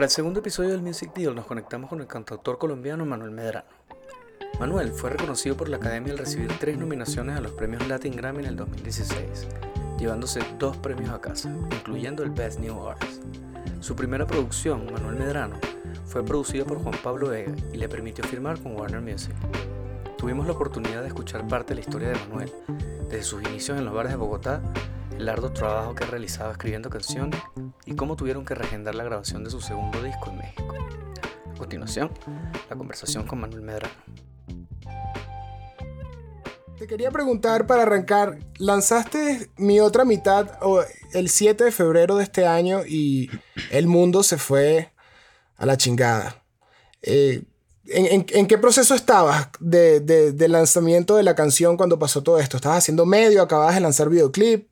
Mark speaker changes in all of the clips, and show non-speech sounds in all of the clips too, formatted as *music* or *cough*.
Speaker 1: Para el segundo episodio del Music Deal nos conectamos con el cantautor colombiano Manuel Medrano. Manuel fue reconocido por la Academia al recibir tres nominaciones a los premios Latin Grammy en el 2016, llevándose dos premios a casa, incluyendo el Best New Artist. Su primera producción, Manuel Medrano, fue producida por Juan Pablo Vega y le permitió firmar con Warner Music. Tuvimos la oportunidad de escuchar parte de la historia de Manuel, desde sus inicios en los bares de Bogotá, el arduo trabajo que realizaba escribiendo canciones y cómo tuvieron que regendar la grabación de su segundo disco en México. A continuación, la conversación con Manuel Medrano.
Speaker 2: Te quería preguntar para arrancar, lanzaste mi otra mitad el 7 de febrero de este año y el mundo se fue a la chingada. Eh, ¿en, qué proceso estabas de, lanzamiento de la canción cuando pasó todo esto? ¿Estabas haciendo medio? ¿Acababas de lanzar videoclip?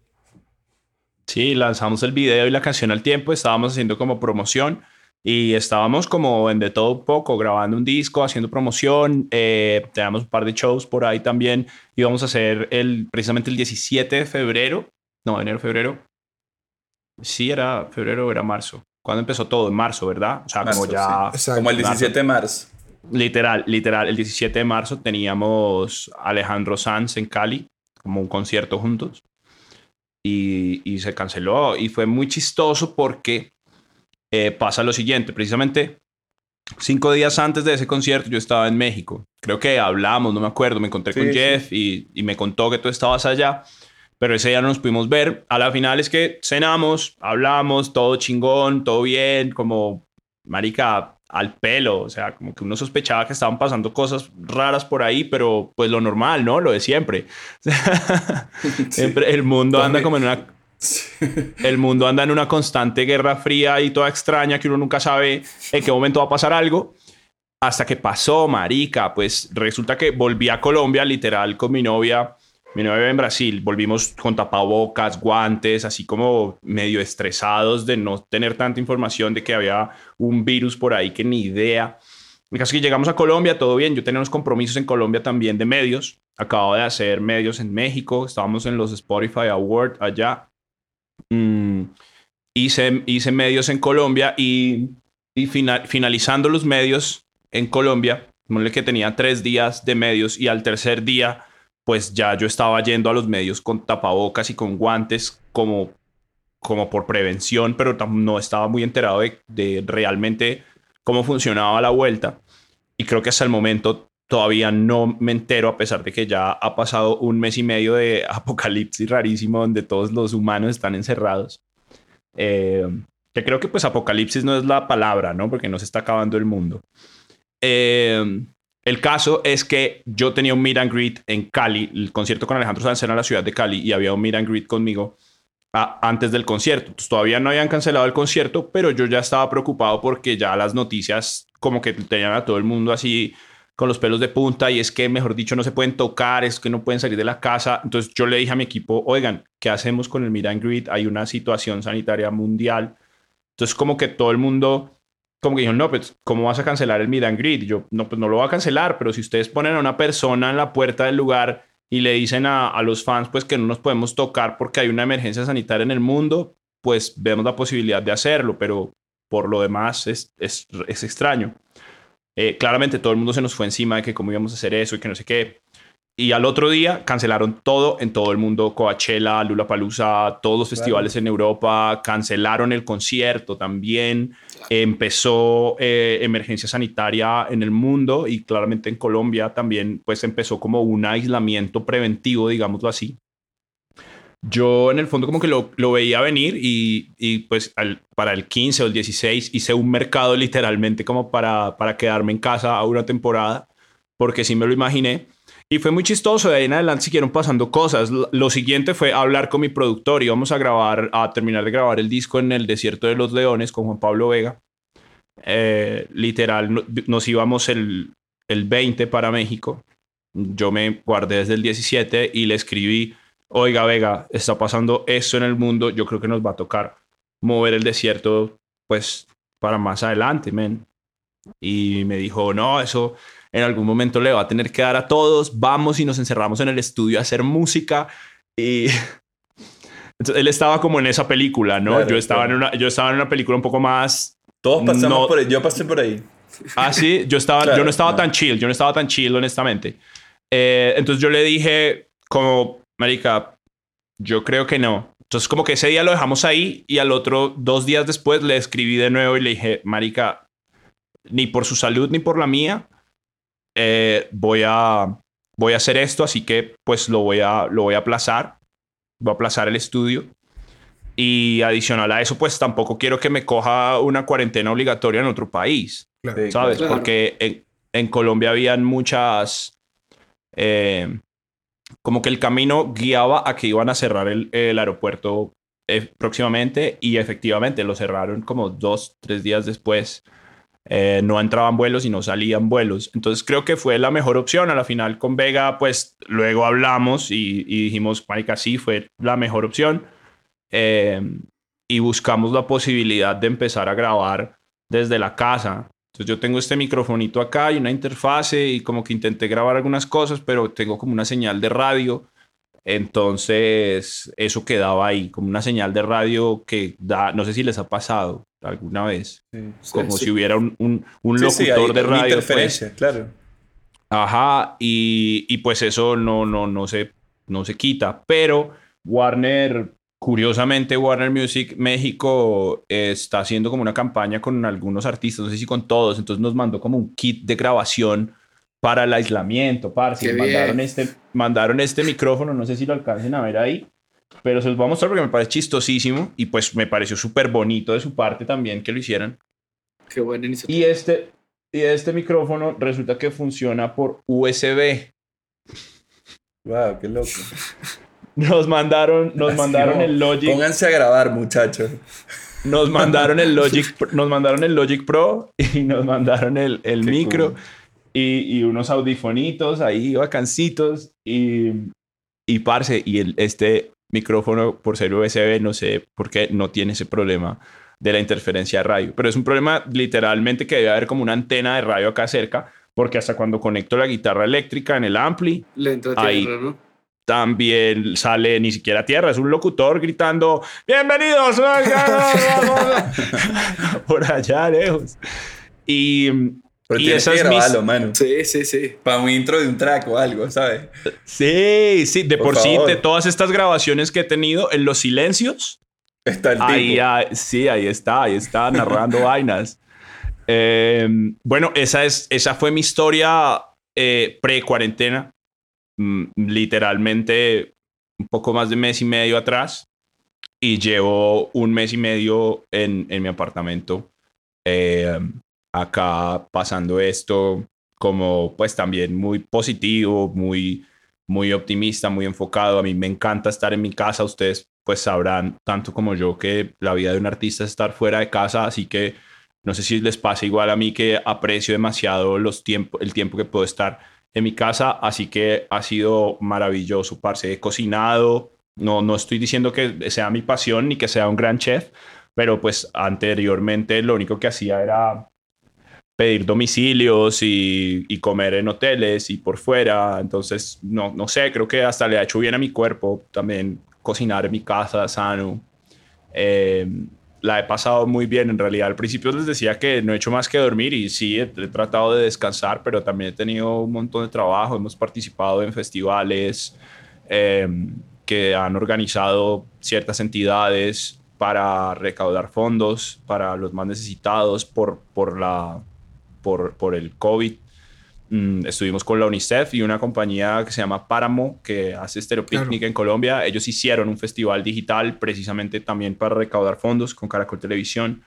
Speaker 3: Sí, lanzamos el video y la canción al tiempo, estábamos haciendo como promoción y estábamos como en de todo un poco, grabando un disco, haciendo promoción, eh, teníamos un par de shows por ahí también, íbamos a hacer el, precisamente el 17 de febrero, no, enero, febrero, sí, era febrero o era marzo, cuando empezó todo, en marzo, ¿verdad?
Speaker 4: O sea, como ya... Como el 17 de marzo.
Speaker 3: Literal, literal, el 17 de marzo teníamos Alejandro Sanz en Cali, como un concierto juntos y, se canceló. Y fue muy chistoso porque eh, pasa lo siguiente, precisamente cinco días antes de ese concierto yo estaba en México. Creo que hablamos, no me acuerdo, me encontré con Jeff y, y, me contó que tú estabas allá, pero ese día no nos pudimos ver. A la final es que cenamos, hablamos, todo chingón, todo bien, como, marica, al pelo, o sea, como que uno sospechaba que estaban pasando cosas raras por ahí, pero pues lo normal, ¿no? Lo de siempre. *laughs* siempre el mundo anda como en una el mundo anda en una constante guerra fría y toda extraña que uno nunca sabe en qué momento va a pasar algo. Hasta que pasó, marica, pues resulta que volví a Colombia literal con mi novia mi novia en Brasil, volvimos con tapabocas, guantes, así como medio estresados de no tener tanta información de que había un virus por ahí que ni idea. El caso que llegamos a Colombia, todo bien. Yo tenía unos compromisos en Colombia también de medios. Acabo de hacer medios en México. Estábamos en los Spotify Awards allá. Mm, hice, hice medios en Colombia y, y finalizando los medios en Colombia, que tenía tres días de medios y al tercer día pues ya yo estaba yendo a los medios con tapabocas y con guantes como, como por prevención, pero no estaba muy enterado de, realmente cómo funcionaba la vuelta. Y creo que hasta el momento todavía no me entero, a pesar de que ya ha pasado un mes y medio de *laughs* apocalipsis rarísimo donde todos los humanos están encerrados. Eh, que creo que pues apocalipsis no es la palabra, ¿no? Porque no se está acabando el mundo. Eh, el caso es que yo tenía un meet and greet en Cali, el concierto con Alejandro Sanz en la ciudad de Cali y había un meet and greet conmigo antes del concierto. todavía no habían cancelado el concierto, pero yo ya estaba preocupado porque ya las noticias como que tenían a todo el mundo así con los pelos de punta y es que, mejor dicho, no se pueden tocar, es que no pueden salir de la casa. Entonces yo le dije a mi equipo, oigan, ¿qué hacemos con el meet and? Hay una situación sanitaria mundial. Entonces como que todo el mundo como que dijeron, no, pues, ¿cómo vas a cancelar el meet and greet? yo, no, pues no lo voy a cancelar, pero si ustedes ponen a una persona en la puerta del lugar y le dicen a, a, los fans, pues, que no nos podemos tocar porque hay una emergencia sanitaria en el mundo, pues vemos la posibilidad de hacerlo, pero por lo demás es, es, es extraño. Eh, claramente todo el mundo se nos fue encima de que cómo íbamos a hacer eso y que no sé qué. Y al otro día cancelaron todo en todo el mundo, Coachella, Palusa, todos los festivales en Europa, cancelaron el concierto también, empezó eh, emergencia sanitaria en el mundo y claramente en Colombia también pues empezó como un aislamiento preventivo, digámoslo así. Yo en el fondo como que lo, lo veía venir y, y pues para el 15 o el 16 hice un mercado literalmente como para, para quedarme en casa a una temporada, porque sí me lo imaginé y fue muy chistoso. De ahí en adelante siguieron pasando cosas. Lo siguiente fue hablar con mi productor. Íbamos a grabar, a terminar de grabar el disco en el Desierto de los Leones con Juan Pablo Vega. Eh, literal, nos íbamos el, el 20 para México. Yo me guardé desde el 17 y le escribí, oiga Vega, está pasando esto en el mundo, yo creo que nos va a tocar mover el desierto pues para más adelante, men. Y me dijo, no, eso en algún momento le va a tener que dar a todos, vamos y nos encerramos en el estudio a hacer música y... *laughs* Entonces, él estaba como en esa película, ¿no? yo, estaba en una, yo estaba en una película un poco más
Speaker 4: Todos pasamos por ahí. Yo pasé por ahí.
Speaker 3: Ah, sí. Yo, estaba, yo no estaba tan chill. Yo no estaba tan chill, honestamente. Eh, entonces yo le dije, como, Marica, yo creo que no. Entonces, como que ese día lo dejamos ahí y al otro, dos días después, le escribí de nuevo y le dije, Marica, ni por su salud ni por la mía, eh, voy, a, voy a hacer esto, así que pues lo voy a, lo voy a aplazar. Voy a aplazar el estudio. Y adicional a eso, pues tampoco quiero que me coja una cuarentena obligatoria en otro país. ¿Sabes? Porque en, en, Colombia habían muchas. Eh, como que el camino guiaba a que iban a cerrar el, el aeropuerto eh, próximamente y efectivamente lo cerraron como dos, tres días después. Eh, no entraban vuelos y no salían vuelos. Entonces creo que fue la mejor opción. A la final con Vega, pues luego hablamos y, y dijimos, Marica, sí, fue la mejor opción. Eh, y buscamos la posibilidad de empezar a grabar desde la casa. Entonces yo tengo este microfonito acá y una interfase y como que intenté grabar algunas cosas, pero tengo como una señal de radio. Entonces eso quedaba ahí, como una señal de radio que da, no sé si les ha pasado alguna vez, como si hubiera un, un, un locutor de radio.
Speaker 4: Pues. Interferencia, claro.
Speaker 3: Ajá, y, y, pues eso no, no, no, se, no se quita, pero Warner Curiosamente, Warner Music México está haciendo como una campaña con algunos artistas, no sé si con todos, entonces nos mandó como un kit de grabación para el aislamiento, parce. Mandaron este, mandaron este micrófono, no sé si lo alcancen a ver ahí, pero se los voy a mostrar porque me parece chistosísimo y pues me pareció súper bonito de su parte también que lo hicieran.
Speaker 1: Qué buena iniciativa.
Speaker 3: Y este, y este micrófono resulta que funciona por USB.
Speaker 4: Wow, qué loco. *laughs*
Speaker 3: Nos mandaron, nos mandaron el Logic.
Speaker 4: Pónganse a grabar, muchachos.
Speaker 3: Nos mandaron el *laughs* Logic, nos mandaron el Logic Pro y nos mandaron el, el micro y, y, unos audifonitos ahí, vacancitos y, y parce, y el, este micrófono por ser USB, no sé por qué no tiene ese problema de la interferencia de radio, pero es un problema literalmente que debe haber como una antena de radio acá cerca, porque hasta cuando conecto la guitarra eléctrica en el ampli,
Speaker 1: Le
Speaker 3: también sale ni siquiera tierra, es un locutor gritando bienvenidos *laughs* *laughs* por allá lejos. Y,
Speaker 4: Pero
Speaker 3: y
Speaker 4: tienes
Speaker 3: esa
Speaker 4: que
Speaker 3: es mis-
Speaker 4: mano.
Speaker 1: Sí, sí, sí.
Speaker 4: Para un intro de un track o algo, ¿sabes?
Speaker 3: Sí, sí, de por,
Speaker 4: Por
Speaker 3: sí, de todas estas grabaciones que he tenido en los silencios,
Speaker 4: Está el tipo.
Speaker 3: ahí, ahí- sí, ahí está, ahí está narrando *laughs* vainas. Eh, bueno, esa, es, esa fue mi historia eh, pre-cuarentena. Mm, literalmente un poco más de mes y medio atrás. Y llevo un mes y medio en, en mi apartamento. eh, acá pasando esto como pues también muy positivo, muy, muy optimista, muy enfocado. A mí me encanta estar en mi casa. Ustedes pues sabrán tanto como yo que la vida de un artista es estar fuera de casa, así que no sé si les pasa igual a mí que aprecio demasiado los tiempos, el tiempo que puedo estar en mi casa, así que ha sido maravilloso, parce. He cocinado, no, no estoy diciendo que sea mi pasión ni que sea un gran chef, pero pues anteriormente lo único que hacía era pedir domicilios y, y comer en hoteles y por fuera. Entonces, no, no sé, creo que hasta le ha hecho bien a mi cuerpo también cocinar en mi casa sano. Eh, la he pasado muy bien. En realidad, al principio les decía que no he hecho más que dormir y sí, he, he tratado de descansar, pero también he tenido un montón de trabajo. Hemos participado en festivales eh, que han organizado ciertas entidades para recaudar fondos para los más necesitados por, por, la, por, por el COVID. Mm, estuvimos con la UNICEF y una compañía que se llama Páramo, que hace Stereo Picnic en Colombia. Ellos hicieron un festival digital precisamente también para recaudar fondos con Caracol Televisión.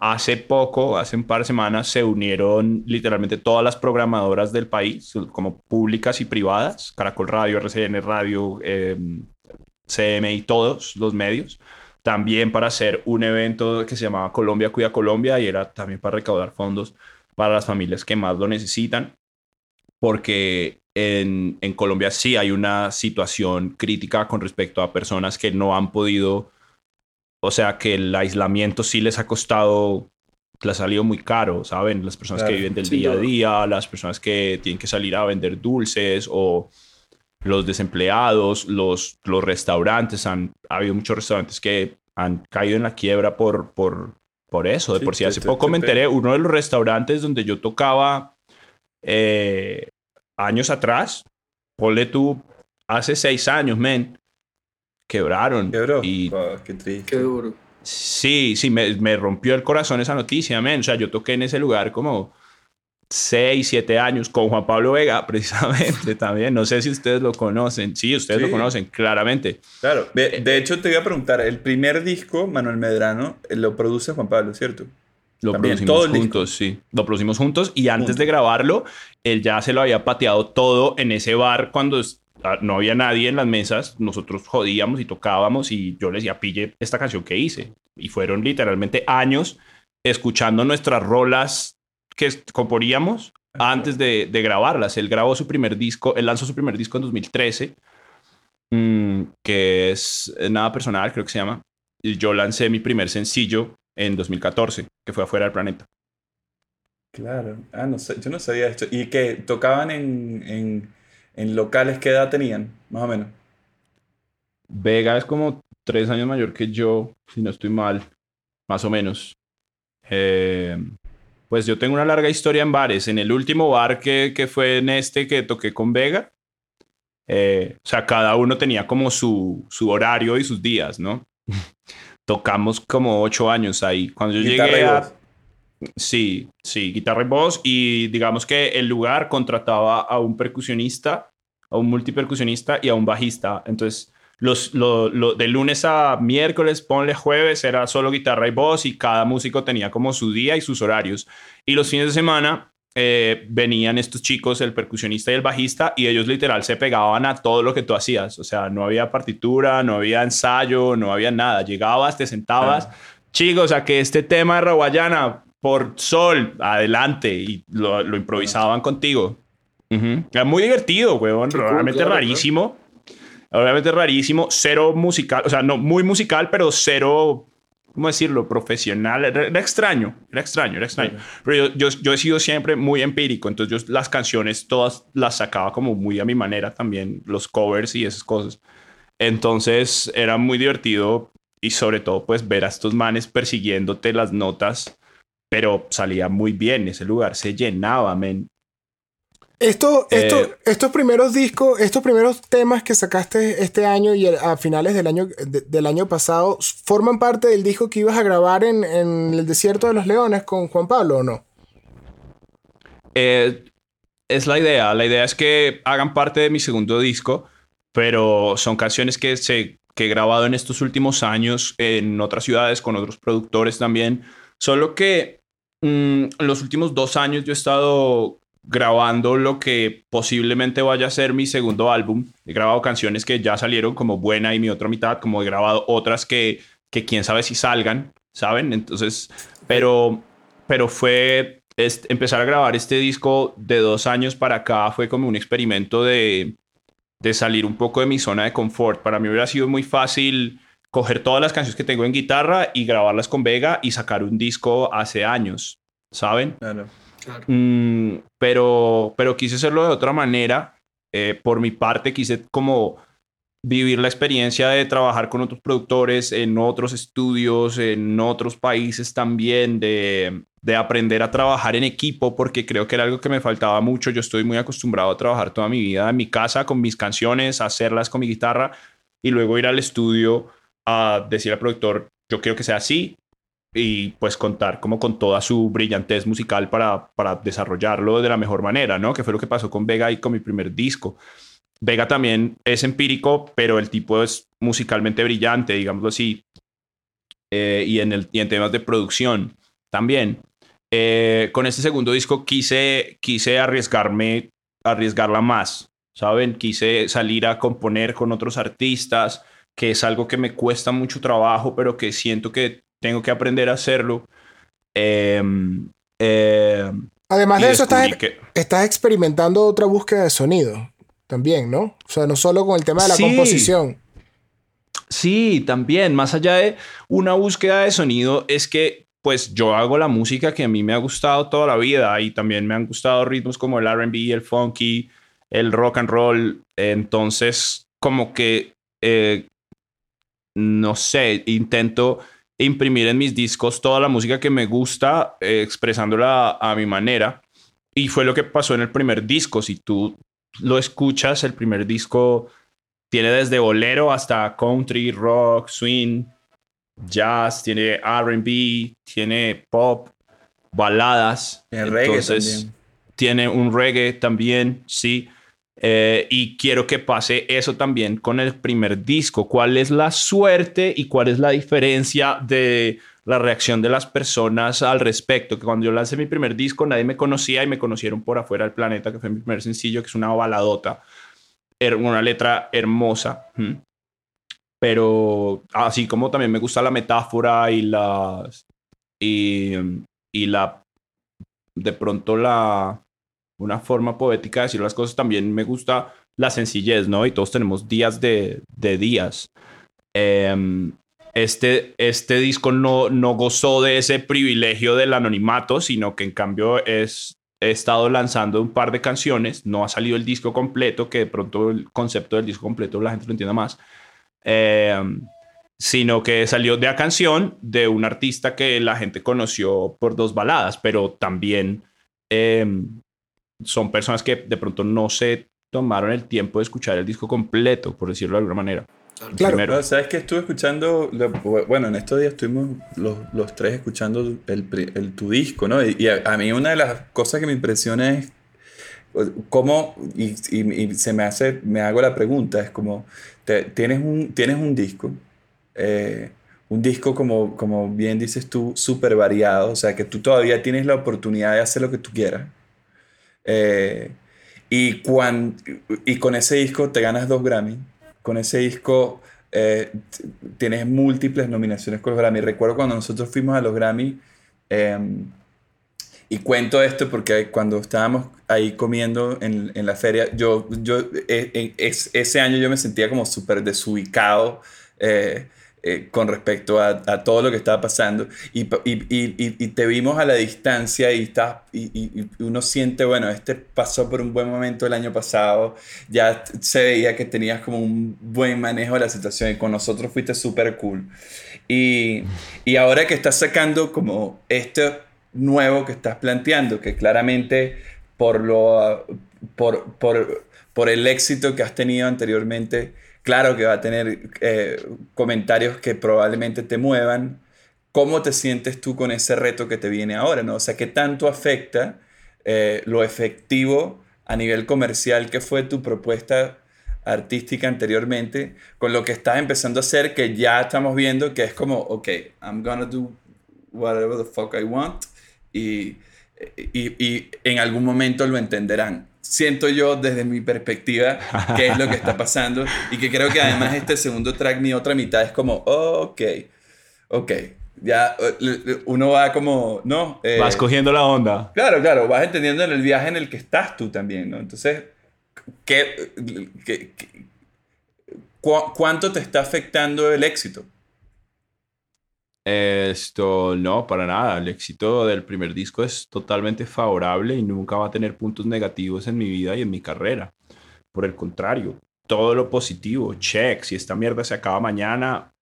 Speaker 3: Hace poco, hace un par de semanas, se unieron literalmente todas las programadoras del país, como públicas y privadas, Caracol Radio, RCN Radio, eh, CM y todos los medios, también para hacer un evento que se llamaba Colombia Cuida Colombia y era también para recaudar fondos para las familias que más lo necesitan, porque en, en Colombia sí hay una situación crítica con respecto a personas que no han podido, o sea, que el aislamiento sí les ha costado, les ha salido muy caro, ¿saben? Las personas que
Speaker 4: Claro,
Speaker 3: viven del
Speaker 1: sin
Speaker 3: día a día, las personas que tienen que salir a vender dulces o los desempleados, los, los restaurantes, han, ha habido muchos restaurantes que han caído en la quiebra por, por, Por eso, de
Speaker 4: Sí,
Speaker 3: por si
Speaker 4: te-
Speaker 3: hace
Speaker 4: te-
Speaker 3: poco
Speaker 4: te
Speaker 3: me enteré, uno de los restaurantes donde yo tocaba eh, años atrás, ponle tú, hace seis años, men, quebraron.
Speaker 4: Quebró.
Speaker 3: Y
Speaker 4: Wow, qué triste.
Speaker 1: Qué duro.
Speaker 3: sí, sí, me, me rompió el corazón esa noticia, men. O sea, yo toqué en ese lugar como seis, siete años con Juan Pablo Vega, *laughs* precisamente también. No sé si ustedes lo conocen. Sí, ustedes lo conocen, claramente.
Speaker 4: Claro. De, de hecho, te voy a preguntar, el primer disco, Manuel Medrano, eh, lo produce Juan Pablo, ¿cierto?
Speaker 3: Lo
Speaker 4: También,
Speaker 3: producimos
Speaker 4: disco.
Speaker 3: juntos, sí. Lo producimos juntos y antes
Speaker 4: Juntos.
Speaker 3: de grabarlo, él ya se lo había pateado todo en ese bar cuando ah, no había nadie en las mesas. Nosotros jodíamos y tocábamos y yo le decía, pille esta canción que hice. Y fueron literalmente años escuchando nuestras rolas que componíamos antes de, de grabarlas. Él grabó su primer disco, él lanzó su primer disco en 2013, mm, que es eh, Nada Personal, creo que se llama. Y yo lancé mi primer sencillo en 2014, que fue Afuera del Planeta.
Speaker 4: Claro. Ah, no sé, yo no sabía esto. ¿Y que tocaban en, en, en locales? ¿Qué edad tenían? Más o menos.
Speaker 3: Vega es como tres años mayor que yo, si no estoy mal, más o menos. Eh, pues yo tengo una larga historia en bares. En el último bar que, que fue en este que toqué con Vega, eh, o sea, cada uno tenía como su, su horario y sus días, ¿no? *laughs* Tocamos como ocho años ahí. Cuando yo
Speaker 4: Guitarra
Speaker 3: llegué a. Sí, sí, guitarra y voz. Y digamos que el lugar contrataba a un percusionista, a un multipercusionista y a un bajista. Entonces, los, lo- lo- de lunes a miércoles, ponle jueves, era solo guitarra y voz y cada músico tenía como su día y sus horarios. Y los fines de semana eh, venían estos chicos, el percusionista y el bajista, y ellos literal se pegaban a todo lo que tú hacías. O sea, no había partitura, no había ensayo, no había nada. Llegabas, te sentabas. Chicos, a que este tema de Raguayana por sol, adelante, y lo, lo improvisaban contigo. Era muy divertido, weón.
Speaker 1: Cool,
Speaker 3: Realmente
Speaker 1: claro,
Speaker 3: rarísimo. Obviamente rarísimo. Cero musical, o sea, no muy musical, pero cero, ¿cómo decirlo? Profesional. Era, era extraño, era extraño, era extraño. Pero yo, yo, yo he sido siempre muy empírico, entonces yo las canciones todas las sacaba como muy a mi manera también, los covers y esas cosas. Entonces era muy divertido y sobre todo pues ver a estos manes persiguiéndote las notas, pero salía muy bien, ese lugar se llenaba, men.
Speaker 2: Esto,
Speaker 3: Eh,
Speaker 2: esto- estos primeros discos, estos primeros temas que sacaste este año y a finales del año, de- del año pasado, ¿forman parte del disco que ibas a grabar en, en el Desierto de los Leones con Juan Pablo o no?
Speaker 3: Eh, es la idea, la idea es que hagan parte de mi segundo disco, pero son canciones que, se, que he grabado en estos últimos años en otras ciudades con otros productores también, solo que mm, en los últimos dos años yo he estado grabando lo que posiblemente vaya a ser mi segundo álbum. He grabado canciones que ya salieron como Buena y mi otra mitad, como he grabado otras que, que quién sabe si salgan, ¿saben? Entonces, pero, pero fue es- empezar a grabar este disco de dos años para acá fue como un experimento de, de salir un poco de mi zona de confort. Para mí hubiera sido muy fácil coger todas las canciones que tengo en guitarra y grabarlas con Vega y sacar un disco hace años, ¿saben?
Speaker 4: Claro.
Speaker 3: Mm, pero, pero quise hacerlo de otra manera. Eh, por mi parte, quise como vivir la experiencia de trabajar con otros productores en otros estudios, en otros países también, de, de aprender a trabajar en equipo, porque creo que era algo que me faltaba mucho. Yo estoy muy acostumbrado a trabajar toda mi vida en mi casa con mis canciones, hacerlas con mi guitarra y luego ir al estudio a decir al productor, yo quiero que sea así, y pues contar como con toda su brillantez musical para, para desarrollarlo de la mejor manera, ¿no? Que fue lo que pasó con Vega y con mi primer disco. Vega también es empírico, pero el tipo es musicalmente brillante, digámoslo así, Eh, y, en el, y en temas de producción también. Eh, con este segundo disco quise, quise arriesgarme, arriesgarla más, ¿saben? Quise salir a componer con otros artistas, que es algo que me cuesta mucho trabajo, pero que siento que tengo que aprender a hacerlo. Eh, eh,
Speaker 2: Además de eso, estás,
Speaker 3: que-
Speaker 2: estás experimentando otra búsqueda de sonido también, ¿no? O sea, no solo con el tema de la
Speaker 3: Sí.
Speaker 2: composición.
Speaker 3: Sí, también, más allá de una búsqueda de sonido, es que pues yo hago la música que a mí me ha gustado toda la vida y también me han gustado ritmos como el RB, el funky, el rock and roll. Entonces, como que, eh, no sé, intento imprimir en mis discos toda la música que me gusta, eh, expresándola a mi manera. Y fue lo que pasó en el primer disco. Si tú lo escuchas, el primer disco tiene desde bolero hasta country, rock, swing, jazz, tiene RB, tiene pop, baladas.
Speaker 4: Tiene reggae
Speaker 3: Entonces,
Speaker 4: también.
Speaker 3: tiene un reggae también, sí. Eh, y quiero que pase eso también con el primer disco. ¿Cuál es la suerte y cuál es la diferencia de la reacción de las personas al respecto? Que cuando yo lancé mi primer disco nadie me conocía y me conocieron por afuera del planeta, que fue mi primer sencillo, que es una baladota. Una letra hermosa. Pero así como también me gusta la metáfora y las... Y, y la... De pronto la una forma poética de decir las cosas. También me gusta la sencillez, ¿no? Y todos tenemos días de, de días. Em, este, este disco no, no gozó de ese privilegio del anonimato, sino que en cambio es, he estado lanzando un par de canciones. No ha salido el disco completo, que de pronto el concepto del disco completo la gente lo entienda más. Em, sino que salió de la canción de un artista que la gente conoció por dos baladas, pero también em, son personas que de pronto no se tomaron el tiempo de escuchar el disco completo, por decirlo de alguna manera.
Speaker 2: Claro.
Speaker 3: Primero.
Speaker 4: ¿Sabes que Estuve escuchando, lo- bueno, en estos días estuvimos los, los tres escuchando el, el- tu disco, ¿no? Y, y a, a mí una de las cosas que me impresiona es eh, cómo, y, y- y se me hace, me hago la pregunta, es como, te- tienes, un, tienes un disco, eh, un disco como, como bien dices tú, súper variado, o sea, que tú todavía tienes la oportunidad de hacer lo que tú quieras. Eh, y, cuan- y con ese disco te ganas dos Grammy. Con ese disco eh, tienes múltiples nominaciones con los Grammy. Recuerdo cuando nosotros fuimos a los Grammy, eh, y cuento esto porque cuando estábamos ahí comiendo en, en la feria, yo, yo eh, eh, es- ese año yo me sentía como súper desubicado. Eh, con respecto a, todo lo que estaba pasando y, te vimos a la distancia y, estás, y, uno siente, bueno, este pasó por un buen momento el año pasado, ya se veía que tenías como un buen manejo de la situación y con nosotros fuiste súper cool. Y, y ahora que estás sacando como este nuevo que estás planteando, que claramente por, lo, por, por, por el éxito que has tenido anteriormente, claro que va a tener eh, comentarios que probablemente te muevan. ¿Cómo te sientes tú con ese reto que te viene ahora? ¿no? O sea, ¿qué tanto afecta eh, lo efectivo a nivel comercial que fue tu propuesta artística anteriormente con lo que estás empezando a hacer que ya estamos viendo que es como, ok, I'm gonna do whatever the fuck I want y, y, y en algún momento lo entenderán. Siento yo desde mi perspectiva qué es lo que está *laughs* pasando y que creo que además este segundo track, mi otra mitad, es como, oh, ok, ok, ya eh, uno va como, no, eh,
Speaker 3: Vas cogiendo la onda.
Speaker 4: Claro, claro, vas entendiendo en el viaje en el que estás tú también, ¿no? Entonces, ¿qué, qué- qué- cu- ¿cuánto te está afectando el éxito?
Speaker 3: Esto no, para nada. El éxito del primer disco es totalmente favorable y nunca va a tener puntos negativos en mi vida y en mi carrera. Por el contrario, todo lo positivo, check. Si esta mierda se acaba mañana,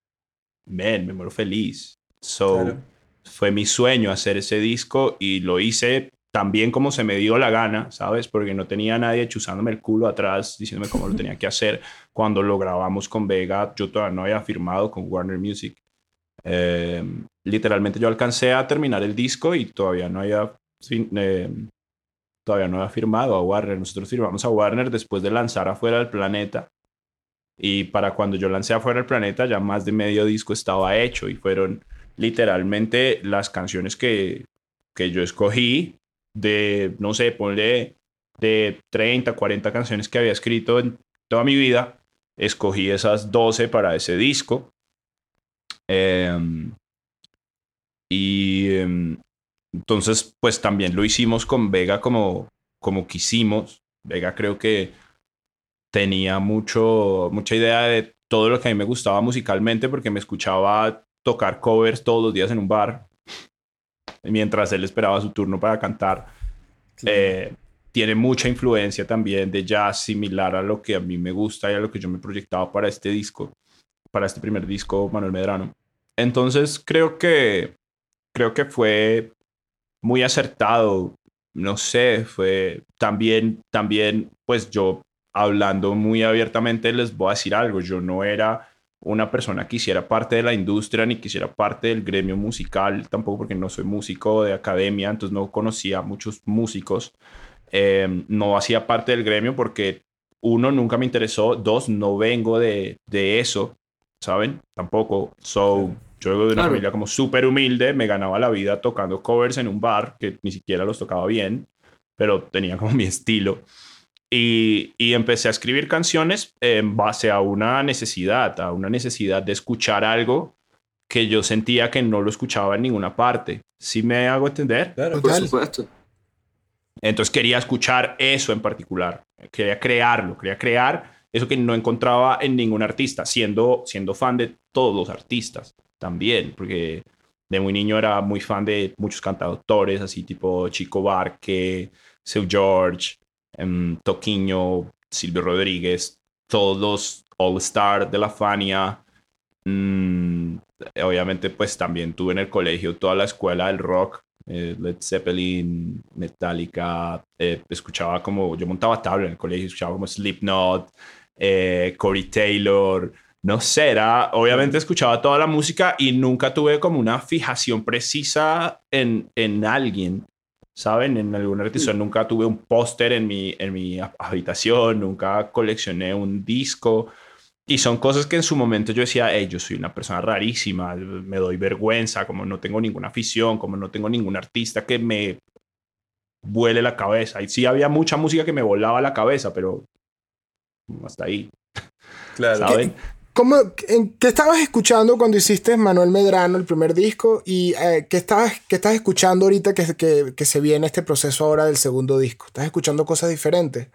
Speaker 3: man, me muero feliz. So,
Speaker 4: Claro.
Speaker 3: fue mi sueño hacer ese disco y lo hice también como se me dio la gana, ¿sabes? Porque no tenía nadie chuzándome el culo atrás diciéndome cómo lo tenía que hacer. *laughs* Cuando lo grabamos con Vega, yo todavía no había firmado con Warner Music. Eh, literalmente yo alcancé a terminar el disco y todavía no había, eh, todavía no había firmado a Warner. Nosotros firmamos a Warner después de lanzar Afuera del Planeta. Y para cuando yo lancé Afuera del Planeta ya más de medio disco estaba hecho y fueron literalmente las canciones que, que yo escogí de, no sé, ponle de 30, 40 canciones que había escrito en toda mi vida. Escogí esas 12 para ese disco. Em, y em, entonces, pues también lo hicimos con Vega como, como quisimos. Vega creo que tenía mucho, mucha idea de todo lo que a mí me gustaba musicalmente porque me escuchaba tocar covers todos los días en un bar mientras él esperaba su turno para cantar. Eh, tiene mucha influencia también de jazz similar a lo que a mí me gusta y a lo que yo me proyectaba para este disco, para este primer disco, Manuel Medrano. Entonces creo que, creo que fue muy acertado. No sé, fue también, también, pues yo hablando muy abiertamente les voy a decir algo. Yo no era una persona que hiciera parte de la industria ni quisiera parte del gremio musical, tampoco porque no soy músico de academia, entonces no conocía a muchos músicos. Eh, no hacía parte del gremio porque uno, nunca me interesó, dos, no vengo de, de eso, ¿saben? Tampoco. So, yo vengo de una familia como súper humilde, me ganaba la vida tocando covers en un bar, que ni siquiera los tocaba bien, pero tenía como *laughs* mi estilo. Y, y, empecé a escribir canciones en base a una necesidad, a una necesidad de escuchar algo que yo sentía que no lo escuchaba en ninguna parte. ¿Sí me hago entender?
Speaker 4: Claro, por supuesto.
Speaker 3: Entonces quería escuchar eso en particular, quería crearlo, quería crear eso que no encontraba en ningún artista, siendo, siendo fan de todos los artistas también, porque de muy niño era muy fan de muchos cantautores, así tipo Chico Barque, Seu George, um, Toquiño, Silvio Rodríguez, todos los All Star de la Fania. Mm, obviamente, pues también tuve en el colegio toda la escuela del rock, eh, Led Zeppelin, Metallica. Eh, escuchaba como, yo montaba tabla en el colegio, escuchaba como Slipknot, eh, Corey Taylor. No sé, era, obviamente escuchaba toda la música y nunca tuve como una fijación precisa en, en alguien. ¿saben? En alguna artista nunca tuve un póster en mi, en mi habitación, nunca coleccioné un disco. Y son cosas que en su momento yo decía, hey, yo soy una persona rarísima, me doy vergüenza, como no tengo ninguna afición, como no tengo ningún artista que me vuele la cabeza. Y sí había mucha música que me volaba la cabeza, pero hasta ahí.
Speaker 2: Claro. ¿Saben? ¿Cómo, en, ¿Qué estabas escuchando cuando hiciste Manuel Medrano, el primer disco? ¿Y eh, qué, estás, qué estás escuchando ahorita que, que, que, se viene este proceso ahora del segundo disco? ¿Estás escuchando cosas diferentes?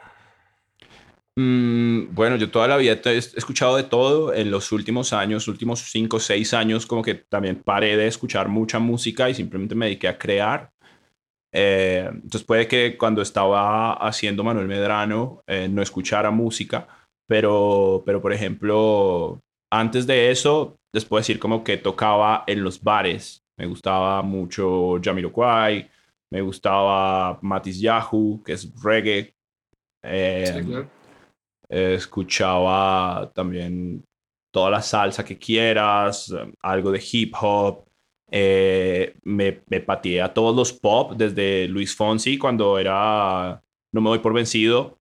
Speaker 3: Mm, bueno, yo toda la vida he escuchado de todo. En los últimos años, últimos cinco o seis años, como que también paré de escuchar mucha música y simplemente me dediqué a crear. Eh, entonces puede que cuando estaba haciendo Manuel Medrano eh, no escuchara música pero, pero por ejemplo, antes de eso, les puedo decir como que tocaba en los bares. Me gustaba mucho Jamiroquai, me gustaba Matis Yahoo, que es reggae. Eh, escuchaba también toda la salsa que quieras, algo de hip hop. Eh, me, me pateé a todos los pop, desde Luis Fonsi cuando era No me voy por vencido,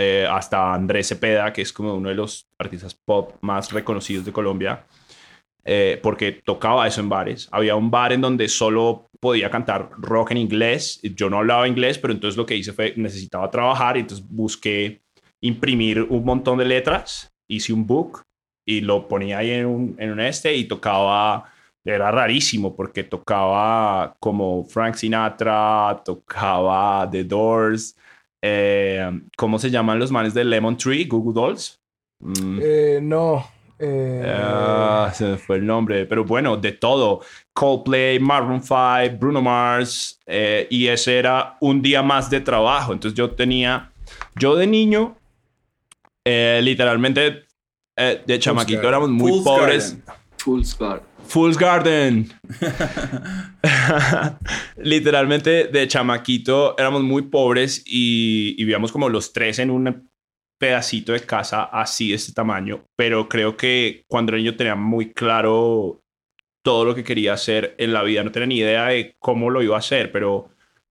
Speaker 3: eh, hasta Andrés Cepeda, que es como uno de los artistas pop más reconocidos de Colombia, eh, porque tocaba eso en bares. Había un bar en donde solo podía cantar rock en inglés. Yo no hablaba inglés, pero entonces lo que hice fue necesitaba trabajar y entonces busqué imprimir un montón de letras, hice un book y lo ponía ahí en un, en un este y tocaba era rarísimo porque tocaba como Frank Sinatra, tocaba The Doors, eh, ¿Cómo se llaman los manes de Lemon Tree? ¿Google Dolls?
Speaker 2: Mm. Eh, no.
Speaker 3: Eh... Ah, se me fue el nombre, pero bueno, de todo. Coldplay, Maroon 5, Bruno Mars, eh, y ese era un día más de trabajo. Entonces yo tenía, yo de niño, literalmente, de chamaquito éramos muy pobres.
Speaker 4: Full
Speaker 3: Fool's Garden. *laughs* Literalmente de chamaquito éramos muy pobres y, vivíamos como los tres en un pedacito de casa así de este tamaño, pero creo que cuando era niño tenía muy claro todo lo que quería hacer en la vida, no tenía ni idea de cómo lo iba a hacer, pero,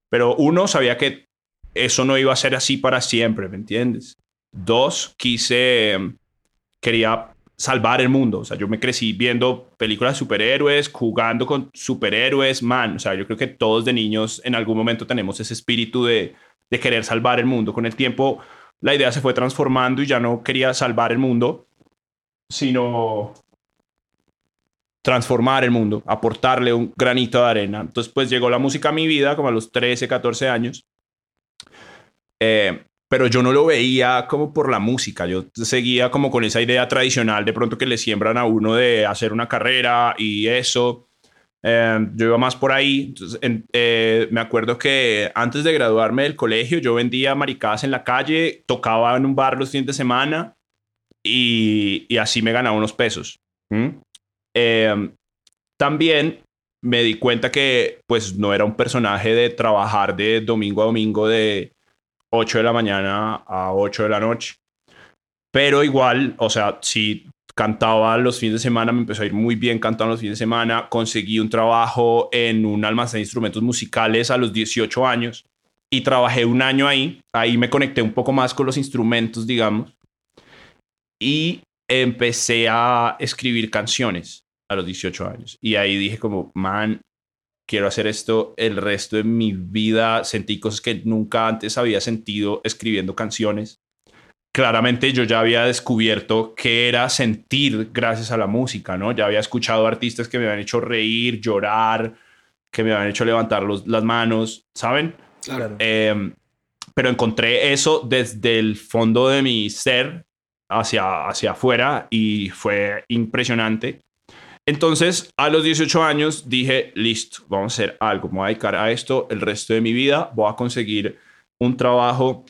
Speaker 3: pero uno sabía que eso no iba a ser así para siempre, ¿me entiendes? Dos, quise, quería salvar el mundo. O sea, yo me crecí viendo películas de superhéroes, jugando con superhéroes, man. O sea, yo creo que todos de niños en algún momento tenemos ese espíritu de, de querer salvar el mundo. Con el tiempo, la idea se fue transformando y ya no quería salvar el mundo, sino transformar el mundo, aportarle un granito de arena. Entonces, pues llegó la música a mi vida como a los 13, 14 años. Eh, pero yo no lo veía como por la música, yo seguía como con esa idea tradicional de pronto que le siembran a uno de hacer una carrera y eso. Em, yo iba más por ahí. Eh, me acuerdo que antes de graduarme del colegio yo vendía maricadas en la calle, tocaba en un bar los fines de semana y, y así me ganaba unos pesos. Em, también me di cuenta que pues no era un personaje de trabajar de domingo a domingo de 8 de la mañana a 8 de la noche. Pero igual, o sea, si cantaba los fines de semana, me empezó a ir muy bien cantando los fines de semana, conseguí un trabajo en un almacén de instrumentos musicales a los 18 años y trabajé un año ahí, ahí me conecté un poco más con los instrumentos, digamos, y empecé a escribir canciones a los 18 años. Y ahí dije como, man, quiero hacer esto el resto de mi vida. Sentí cosas que nunca antes había sentido escribiendo canciones. Claramente yo ya había descubierto qué era sentir gracias a la música, ¿no? Ya había escuchado artistas que me habían hecho reír, llorar, que me habían hecho levantar las manos, ¿saben?
Speaker 1: Claro.
Speaker 3: Em, pero encontré eso desde el fondo de mi ser hacia, hacia afuera y fue impresionante. Entonces, a los 18 años dije, listo, vamos a hacer algo, me voy a dedicar a esto el resto de mi vida, voy a conseguir un trabajo,